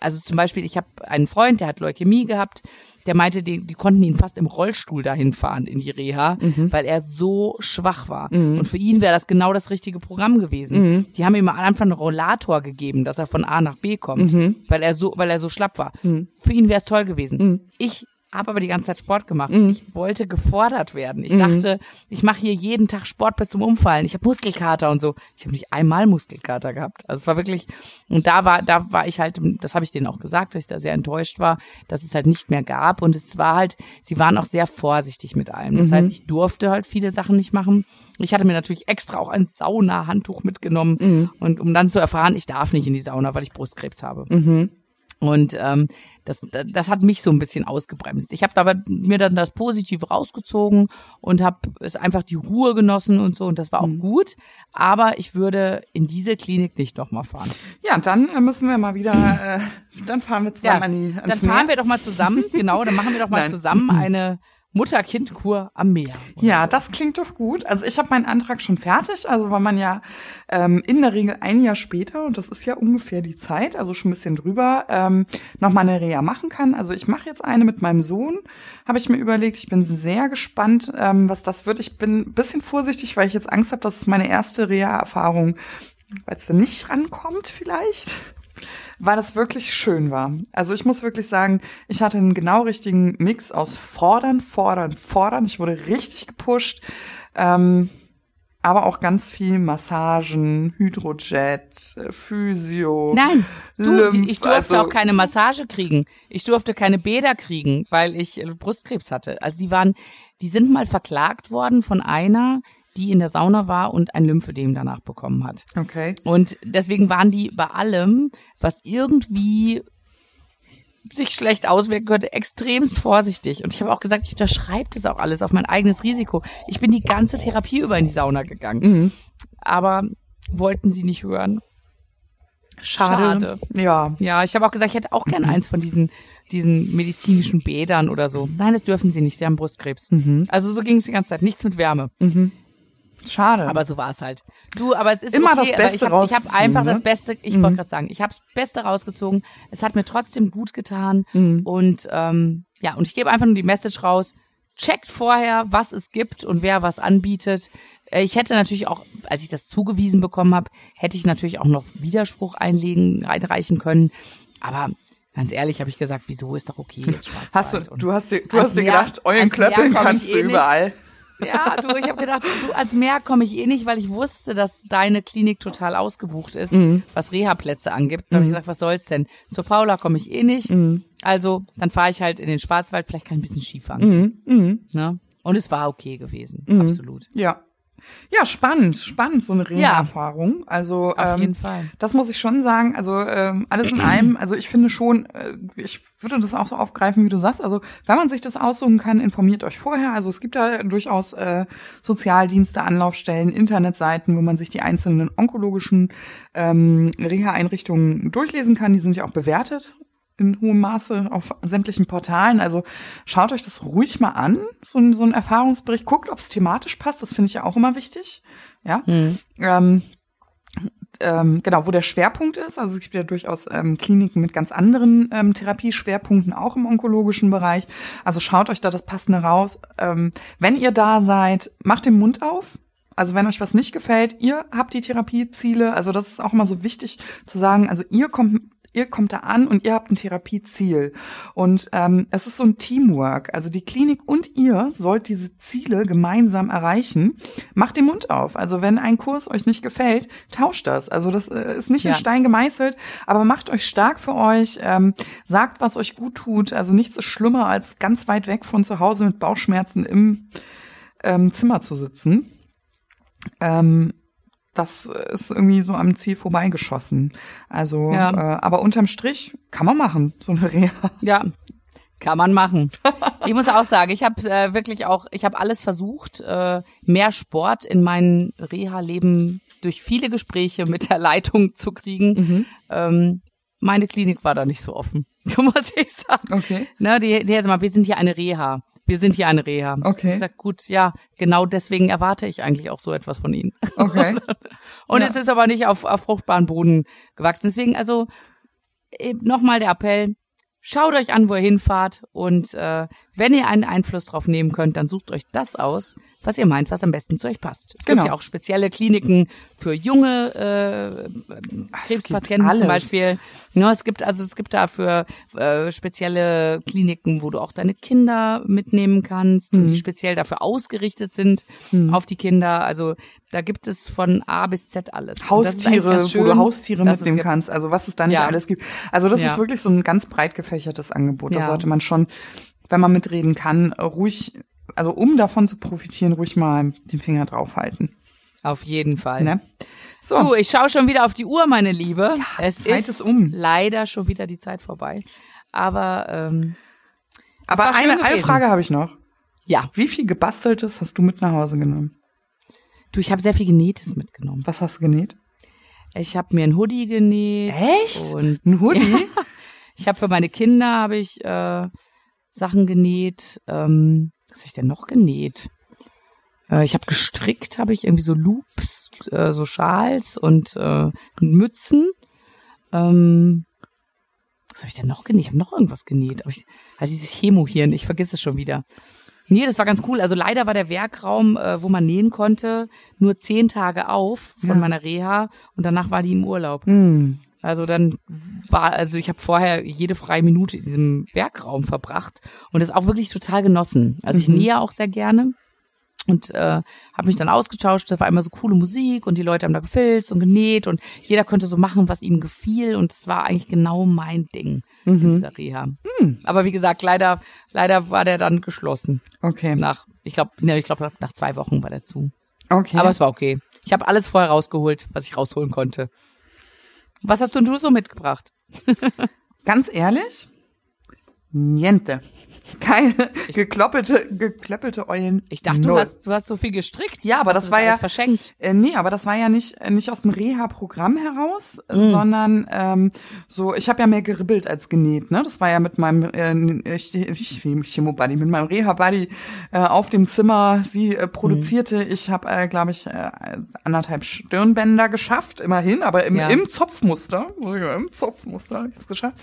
also zum Beispiel, ich habe einen Freund, der hat Leukämie gehabt, der meinte, die, die konnten ihn fast im Rollstuhl dahin fahren in die Reha, Mhm. weil er so schwach war. Und für ihn wäre das genau das richtige Programm gewesen. Mhm. Die haben ihm am Anfang einen Rollator gegeben, dass er von A nach B kommt, Mhm. weil er so, weil er so schlapp war. Für ihn wäre es toll gewesen. Mhm. Ich habe aber die ganze Zeit Sport gemacht. Ich wollte gefordert werden. Mhm. Ich dachte, ich mache hier jeden Tag Sport bis zum Umfallen. Ich habe Muskelkater und so. Ich habe nicht einmal Muskelkater gehabt. Also es war wirklich und da war da war ich halt, das habe ich denen auch gesagt, dass ich da sehr enttäuscht war, dass es halt nicht mehr gab und es war halt, sie waren auch sehr vorsichtig mit allem. Mhm. Das heißt, ich durfte halt viele Sachen nicht machen. Ich hatte mir natürlich extra auch ein Sauna-Handtuch mitgenommen Mhm. und um dann zu erfahren, ich darf nicht in die Sauna, weil ich Brustkrebs habe. Und ähm, das, das hat mich so ein bisschen ausgebremst. Ich habe aber mir dann das Positive rausgezogen und habe es einfach die Ruhe genossen und so. Und das war auch Mhm. gut. Aber ich würde in diese Klinik nicht nochmal fahren. Ja, dann äh, müssen wir mal wieder, äh, dann fahren wir zusammen an die, dann fahren Meer. wir doch mal zusammen. Genau, dann machen wir doch mal *laughs* Nein. zusammen eine Mutter-Kind-Kur am Meer. Ja, das klingt doch gut. Also ich habe meinen Antrag schon fertig, also weil man ja ähm, in der Regel ein Jahr später, und das ist ja ungefähr die Zeit, also schon ein bisschen drüber, ähm, nochmal eine Reha machen kann. Also ich mache jetzt eine mit meinem Sohn, habe ich mir überlegt. Ich bin sehr gespannt, ähm, was das wird. Ich bin ein bisschen vorsichtig, weil ich jetzt Angst habe, dass meine erste Reha-Erfahrung, weil es nicht rankommt vielleicht weil das wirklich schön war. Also ich muss wirklich sagen, ich hatte einen genau richtigen Mix aus fordern, fordern, fordern. Ich wurde richtig gepusht. Ähm, aber auch ganz viel Massagen, Hydrojet, äh, Physio. Nein, du, Lymph, ich durfte also- auch keine Massage kriegen. Ich durfte keine Bäder kriegen, weil ich äh, Brustkrebs hatte. Also die waren, die sind mal verklagt worden von einer, die in der Sauna war und ein Lymphödem danach bekommen hat. Okay. Und deswegen waren die bei allem, was irgendwie sich schlecht auswirken könnte, extremst vorsichtig. Und ich habe auch gesagt, ich unterschreibe das auch alles auf mein eigenes Risiko. Ich bin die ganze Therapie über in die Sauna gegangen. Mhm. Aber wollten sie nicht hören. Schade. Schade. Ja. Ja, ich habe auch gesagt, ich hätte auch gern eins von diesen diesen medizinischen Bädern oder so. Nein, das dürfen sie nicht, sie haben Brustkrebs. Also so ging es die ganze Zeit, nichts mit Wärme. Schade. Aber so war es halt. Du, aber es ist Immer okay, das Beste aber ich habe hab einfach ne? das Beste, ich wollte gerade sagen, ich habe das Beste rausgezogen. Es hat mir trotzdem gut getan und ähm, ja, und ich gebe einfach nur die Message raus. Checkt vorher, was es gibt und wer was anbietet. Äh, Ich hätte natürlich auch, als ich das zugewiesen bekommen habe, hätte ich natürlich auch noch Widerspruch einlegen, einreichen können. Aber ganz ehrlich habe ich gesagt, wieso ist doch okay, *laughs* Schwarzwald. hast du, du hast dir, du hast dir gedacht, Meer Klöppeln kannst du eh überall. Ja, du, ich habe gedacht, du als Meer komme ich eh nicht, weil ich wusste, dass deine Klinik total ausgebucht ist, Mhm. was Reha-Plätze angibt. Da habe ich gesagt, was soll's denn? Zur Paula komme ich eh nicht. Mhm. Also, dann fahre ich halt in den Schwarzwald, vielleicht kann ich ein bisschen Skifahren. Mhm. Mhm. Ne? Und es war okay gewesen, absolut. Ja. Ja, spannend, spannend, so eine Ja. Reha-Erfahrung. Also Auf ähm, jeden Fall. Das muss ich schon sagen. Also ähm, alles in allem. Also ich finde schon, äh, ich würde das auch so aufgreifen, wie du sagst. Also wenn man sich das aussuchen kann, informiert euch vorher. Also es gibt da durchaus äh, Sozialdienste, Anlaufstellen, Internetseiten, wo man sich die einzelnen onkologischen ähm, Reha-Einrichtungen durchlesen kann. Die sind ja auch bewertet in hohem Maße auf sämtlichen Portalen. Also schaut euch das ruhig mal an, so ein, so ein Erfahrungsbericht. Guckt, ob es thematisch passt. Das finde ich ja auch immer wichtig. Ja. Ähm, ähm, genau, wo der Schwerpunkt ist. Also es gibt ja durchaus ähm, Kliniken mit ganz anderen ähm, Therapieschwerpunkten, auch im onkologischen Bereich. Also schaut euch da das Passende raus. Ähm, wenn ihr da seid, macht den Mund auf. Also wenn euch was nicht gefällt, ihr habt die Therapieziele. Also das ist auch immer so wichtig zu sagen. Also ihr kommt Ihr kommt da an und ihr habt ein Therapieziel. Und ähm, es ist so ein Teamwork. Also die Klinik und ihr sollt diese Ziele gemeinsam erreichen. Macht den Mund auf. Also wenn ein Kurs euch nicht gefällt, tauscht das. Also das äh, ist nicht in Ja. Stein gemeißelt, aber macht euch stark für euch. Ähm, sagt, was euch gut tut. Also nichts ist schlimmer, als ganz weit weg von zu Hause mit Bauchschmerzen im ähm, Zimmer zu sitzen. Ähm, das ist irgendwie so am Ziel vorbeigeschossen. Also, Ja. äh, aber unterm Strich kann man machen, so eine Reha. Ja, kann man machen. Ich muss auch sagen, ich habe äh, wirklich auch, ich habe alles versucht, äh, mehr Sport in mein Reha-Leben durch viele Gespräche mit der Leitung zu kriegen. Ähm, meine Klinik war da nicht so offen, *laughs* muss ich sagen. Okay. Ne, die, die mal, wir sind hier eine Reha. Wir sind hier eine Reha. Okay. Ich sag, gut, ja, genau deswegen erwarte ich eigentlich auch so etwas von Ihnen. Okay. *laughs* Und Ja. es ist aber nicht auf, auf fruchtbaren Boden gewachsen. Deswegen also nochmal der Appell. Schaut euch an, wo ihr hinfahrt und äh, wenn ihr einen Einfluss drauf nehmen könnt, dann sucht euch das aus, was ihr meint, was am besten zu euch passt. Es Genau. gibt ja auch spezielle Kliniken für junge äh, Krebspatienten zum Beispiel. Ja, es gibt also es gibt dafür äh, spezielle Kliniken, wo du auch deine Kinder mitnehmen kannst und die Mhm. speziell dafür ausgerichtet sind auf die Kinder. Also da gibt es von A bis Z alles. Haustiere, ganz wo du schön, Haustiere mitnehmen kannst. Also was es da nicht Ja. alles gibt. Also das Ja. ist wirklich so ein ganz breit gefächertes Angebot. Da sollte man schon, wenn man mitreden kann, ruhig, also um davon zu profitieren, ruhig mal den Finger draufhalten. Auf jeden Fall. Ne? So. Du, ich schaue schon wieder auf die Uhr, meine Liebe. es Zeit ist, ist um. leider schon wieder die Zeit vorbei. Aber ähm, Aber eine, eine. Frage habe ich noch. ja, Wie viel gebasteltes hast du mit nach Hause genommen? du, ich habe sehr viel Genähtes mitgenommen. Was hast du genäht? Ich habe mir ein Hoodie genäht. Echt? Und Ein Hoodie? *laughs* ich habe für meine Kinder habe ich äh, Sachen genäht. Ähm, was habe ich denn noch genäht? Äh, ich habe gestrickt, habe ich irgendwie so Loops, äh, so Schals und äh, Mützen. Ähm, was habe ich denn noch genäht? Ich habe noch irgendwas genäht. Aber ich, also dieses Chemohirn, ich vergesse es schon wieder. Nee, das war ganz cool. Also leider war der Werkraum, äh, wo man nähen konnte, nur zehn Tage auf von Ja. meiner Reha und danach war die im Urlaub. hm. Also dann war, also ich habe vorher jede freie Minute in diesem Werkraum verbracht und das auch wirklich total genossen. Also ich Mhm. nähe auch sehr gerne und äh, habe mich dann ausgetauscht. Da war immer so coole Musik und die Leute haben da gefilzt und genäht und jeder konnte so machen, was ihm gefiel und das war eigentlich genau mein Ding in Mhm. dieser Reha. Aber wie gesagt, leider, leider war der dann geschlossen. Okay. Nach, ich glaube, ne, ich glaube nach zwei Wochen war der zu. Okay. Aber es war okay. Ich habe alles vorher rausgeholt, was ich rausholen konnte. Was hast du, du so mitgebracht? Ganz ehrlich, Niente. *laughs* Keine gekloppelte, geklöppelte Eulen. Ich dachte, du hast, du hast so viel gestrickt. Ja, aber das war ja verschenkt. Äh, nee, aber das war ja nicht äh, nicht aus dem Reha-Programm heraus, äh, Mhm. sondern ähm, so. Ich habe ja mehr geribbelt als genäht. Ne, das war ja mit meinem äh, Ch- Ch- Chemo-Buddy, mit meinem Reha-Buddy äh, auf dem Zimmer. Sie äh, produzierte. Mhm. Ich habe, äh, glaube ich, äh, anderthalb Stirnbänder geschafft, immerhin, aber im, Ja. im Zopfmuster. Im Zopfmuster habe ich es geschafft.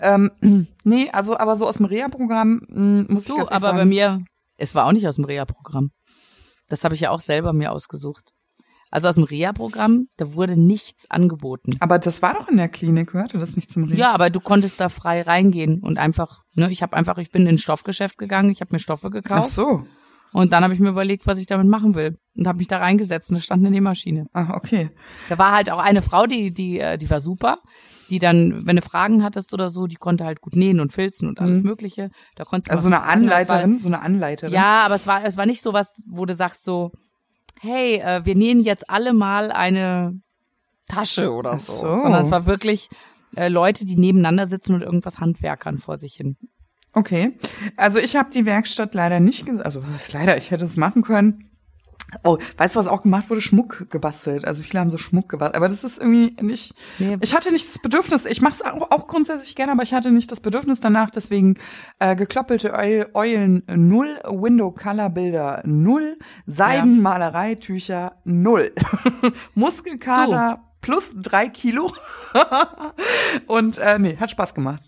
Ähm, nee, also aber so aus dem Reha-Programm mh, muss ich Du, ganz aber sagen. bei mir, es war auch nicht aus dem Reha-Programm. Das habe ich ja auch selber mir ausgesucht. Also aus dem Reha-Programm, da wurde nichts angeboten. aber das war doch in der Klinik, gehörte das nicht zum Reha? Ja, aber du konntest da frei reingehen und einfach, ne, ich habe einfach, ich bin in ein Stoffgeschäft gegangen, ich habe mir Stoffe Ach gekauft so. und dann habe ich mir überlegt, was ich damit machen will und habe mich da reingesetzt und da stand eine Nähmaschine. Ah, okay. Da war halt auch eine Frau, die die äh, die war super, die dann, wenn du Fragen hattest oder so, die konnte halt gut nähen und filzen und alles Mögliche. Da konntest Mhm. Also so eine Anleiterin, so eine Anleiterin. Ja, aber es war, es war nicht so was, wo du sagst so, hey, äh, wir nähen jetzt alle mal eine Tasche oder Ach so. so. Sondern es war wirklich äh, Leute, die nebeneinander sitzen und irgendwas Handwerkern vor sich hin. Okay. Also ich habe die Werkstatt leider nicht, also was heißt leider, ich hätte es machen können. Oh, weißt du, was auch gemacht wurde? Schmuck gebastelt. Also viele haben so Schmuck gebastelt. Aber das ist irgendwie nicht. Nee. Ich hatte nicht das Bedürfnis. Ich mache es auch, auch grundsätzlich gerne, aber ich hatte nicht das Bedürfnis danach. Deswegen äh, gekloppelte Eu Eulen null, Window Color Bilder null, Seidenmalereitücher null, *laughs* Muskelkater plus drei Kilo. *laughs* Und äh, nee, hat Spaß gemacht.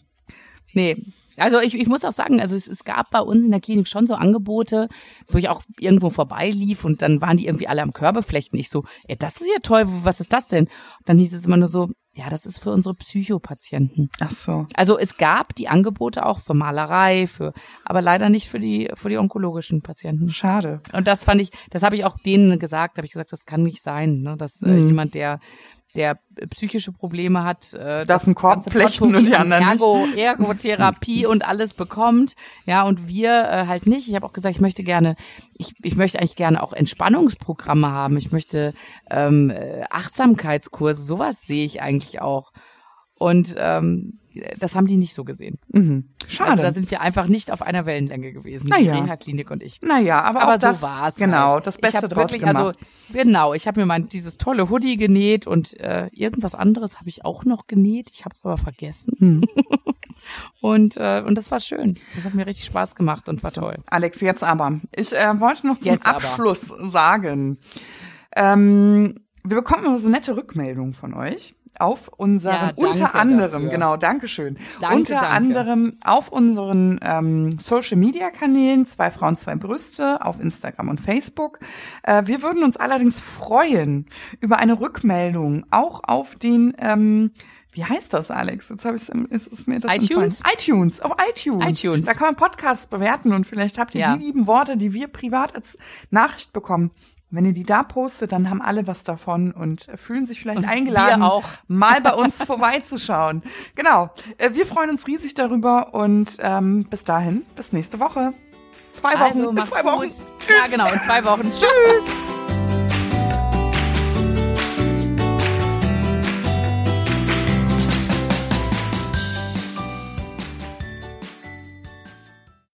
Nee. Also ich, ich muss auch sagen, also es, es gab bei uns in der Klinik schon so Angebote, wo ich auch irgendwo vorbeilief und dann waren die irgendwie alle am Körbeflechten. Ich so, ey, das ist ja toll, was ist das denn? Und dann hieß es immer nur so, ja, das ist für unsere Psychopatienten. Ach so. Also es gab die Angebote auch für Malerei, für, aber leider nicht für die für die onkologischen Patienten. Schade. Und das fand ich, das habe ich auch denen gesagt, habe ich gesagt, das kann nicht sein, ne? dass äh, Mhm. jemand, der der psychische Probleme hat, äh, Darf das einen Korb flechten und die an anderen Ergo, Ergotherapie und alles bekommt, ja und wir äh, halt nicht. Ich habe auch gesagt, ich möchte gerne, ich, ich möchte eigentlich gerne auch Entspannungsprogramme haben. Ich möchte ähm, äh, Achtsamkeitskurse, sowas sehe ich eigentlich auch. Und ähm, das haben die nicht so gesehen. Mhm. Schade. Also da sind wir einfach nicht auf einer Wellenlänge gewesen, Naja. die Reha-Klinik und ich. naja, aber, Aber auch das, so war's Genau, halt. das ich Beste draus wirklich, gemacht. Also genau, ich habe mir mein dieses tolle Hoodie genäht und äh, irgendwas anderes habe ich auch noch genäht. Ich habe es aber vergessen. Hm. *laughs* und äh, und das war schön. Das hat mir richtig Spaß gemacht und war toll. Alex, jetzt aber. Ich äh, wollte noch zum Jetzt aber. Abschluss sagen. Ähm, wir bekommen immer so nette Rückmeldungen von euch auf unseren, Ja, unter anderem, dafür. genau, Dankeschön. Danke, unter danke. anderem auf unseren ähm, Social Media Kanälen, zwei Frauen, zwei Brüste, auf Instagram und Facebook. Äh, wir würden uns allerdings freuen über eine Rückmeldung, auch auf den, ähm, wie heißt das, Alex? Jetzt habe ich es, ist mir das iTunes? entfallen. iTunes, auf iTunes. iTunes. Da kann man Podcasts bewerten und vielleicht habt ihr Ja. die lieben Worte, die wir privat als Nachricht bekommen. Wenn ihr die da postet, dann haben alle was davon und fühlen sich vielleicht Und eingeladen, *laughs* mal bei uns vorbeizuschauen. Genau. Äh, Wir freuen uns riesig darüber und ähm, bis dahin, bis nächste Woche. Zwei Wochen. Also, in macht's zwei Wochen. Ja, genau, in zwei Wochen. *laughs* Tschüss.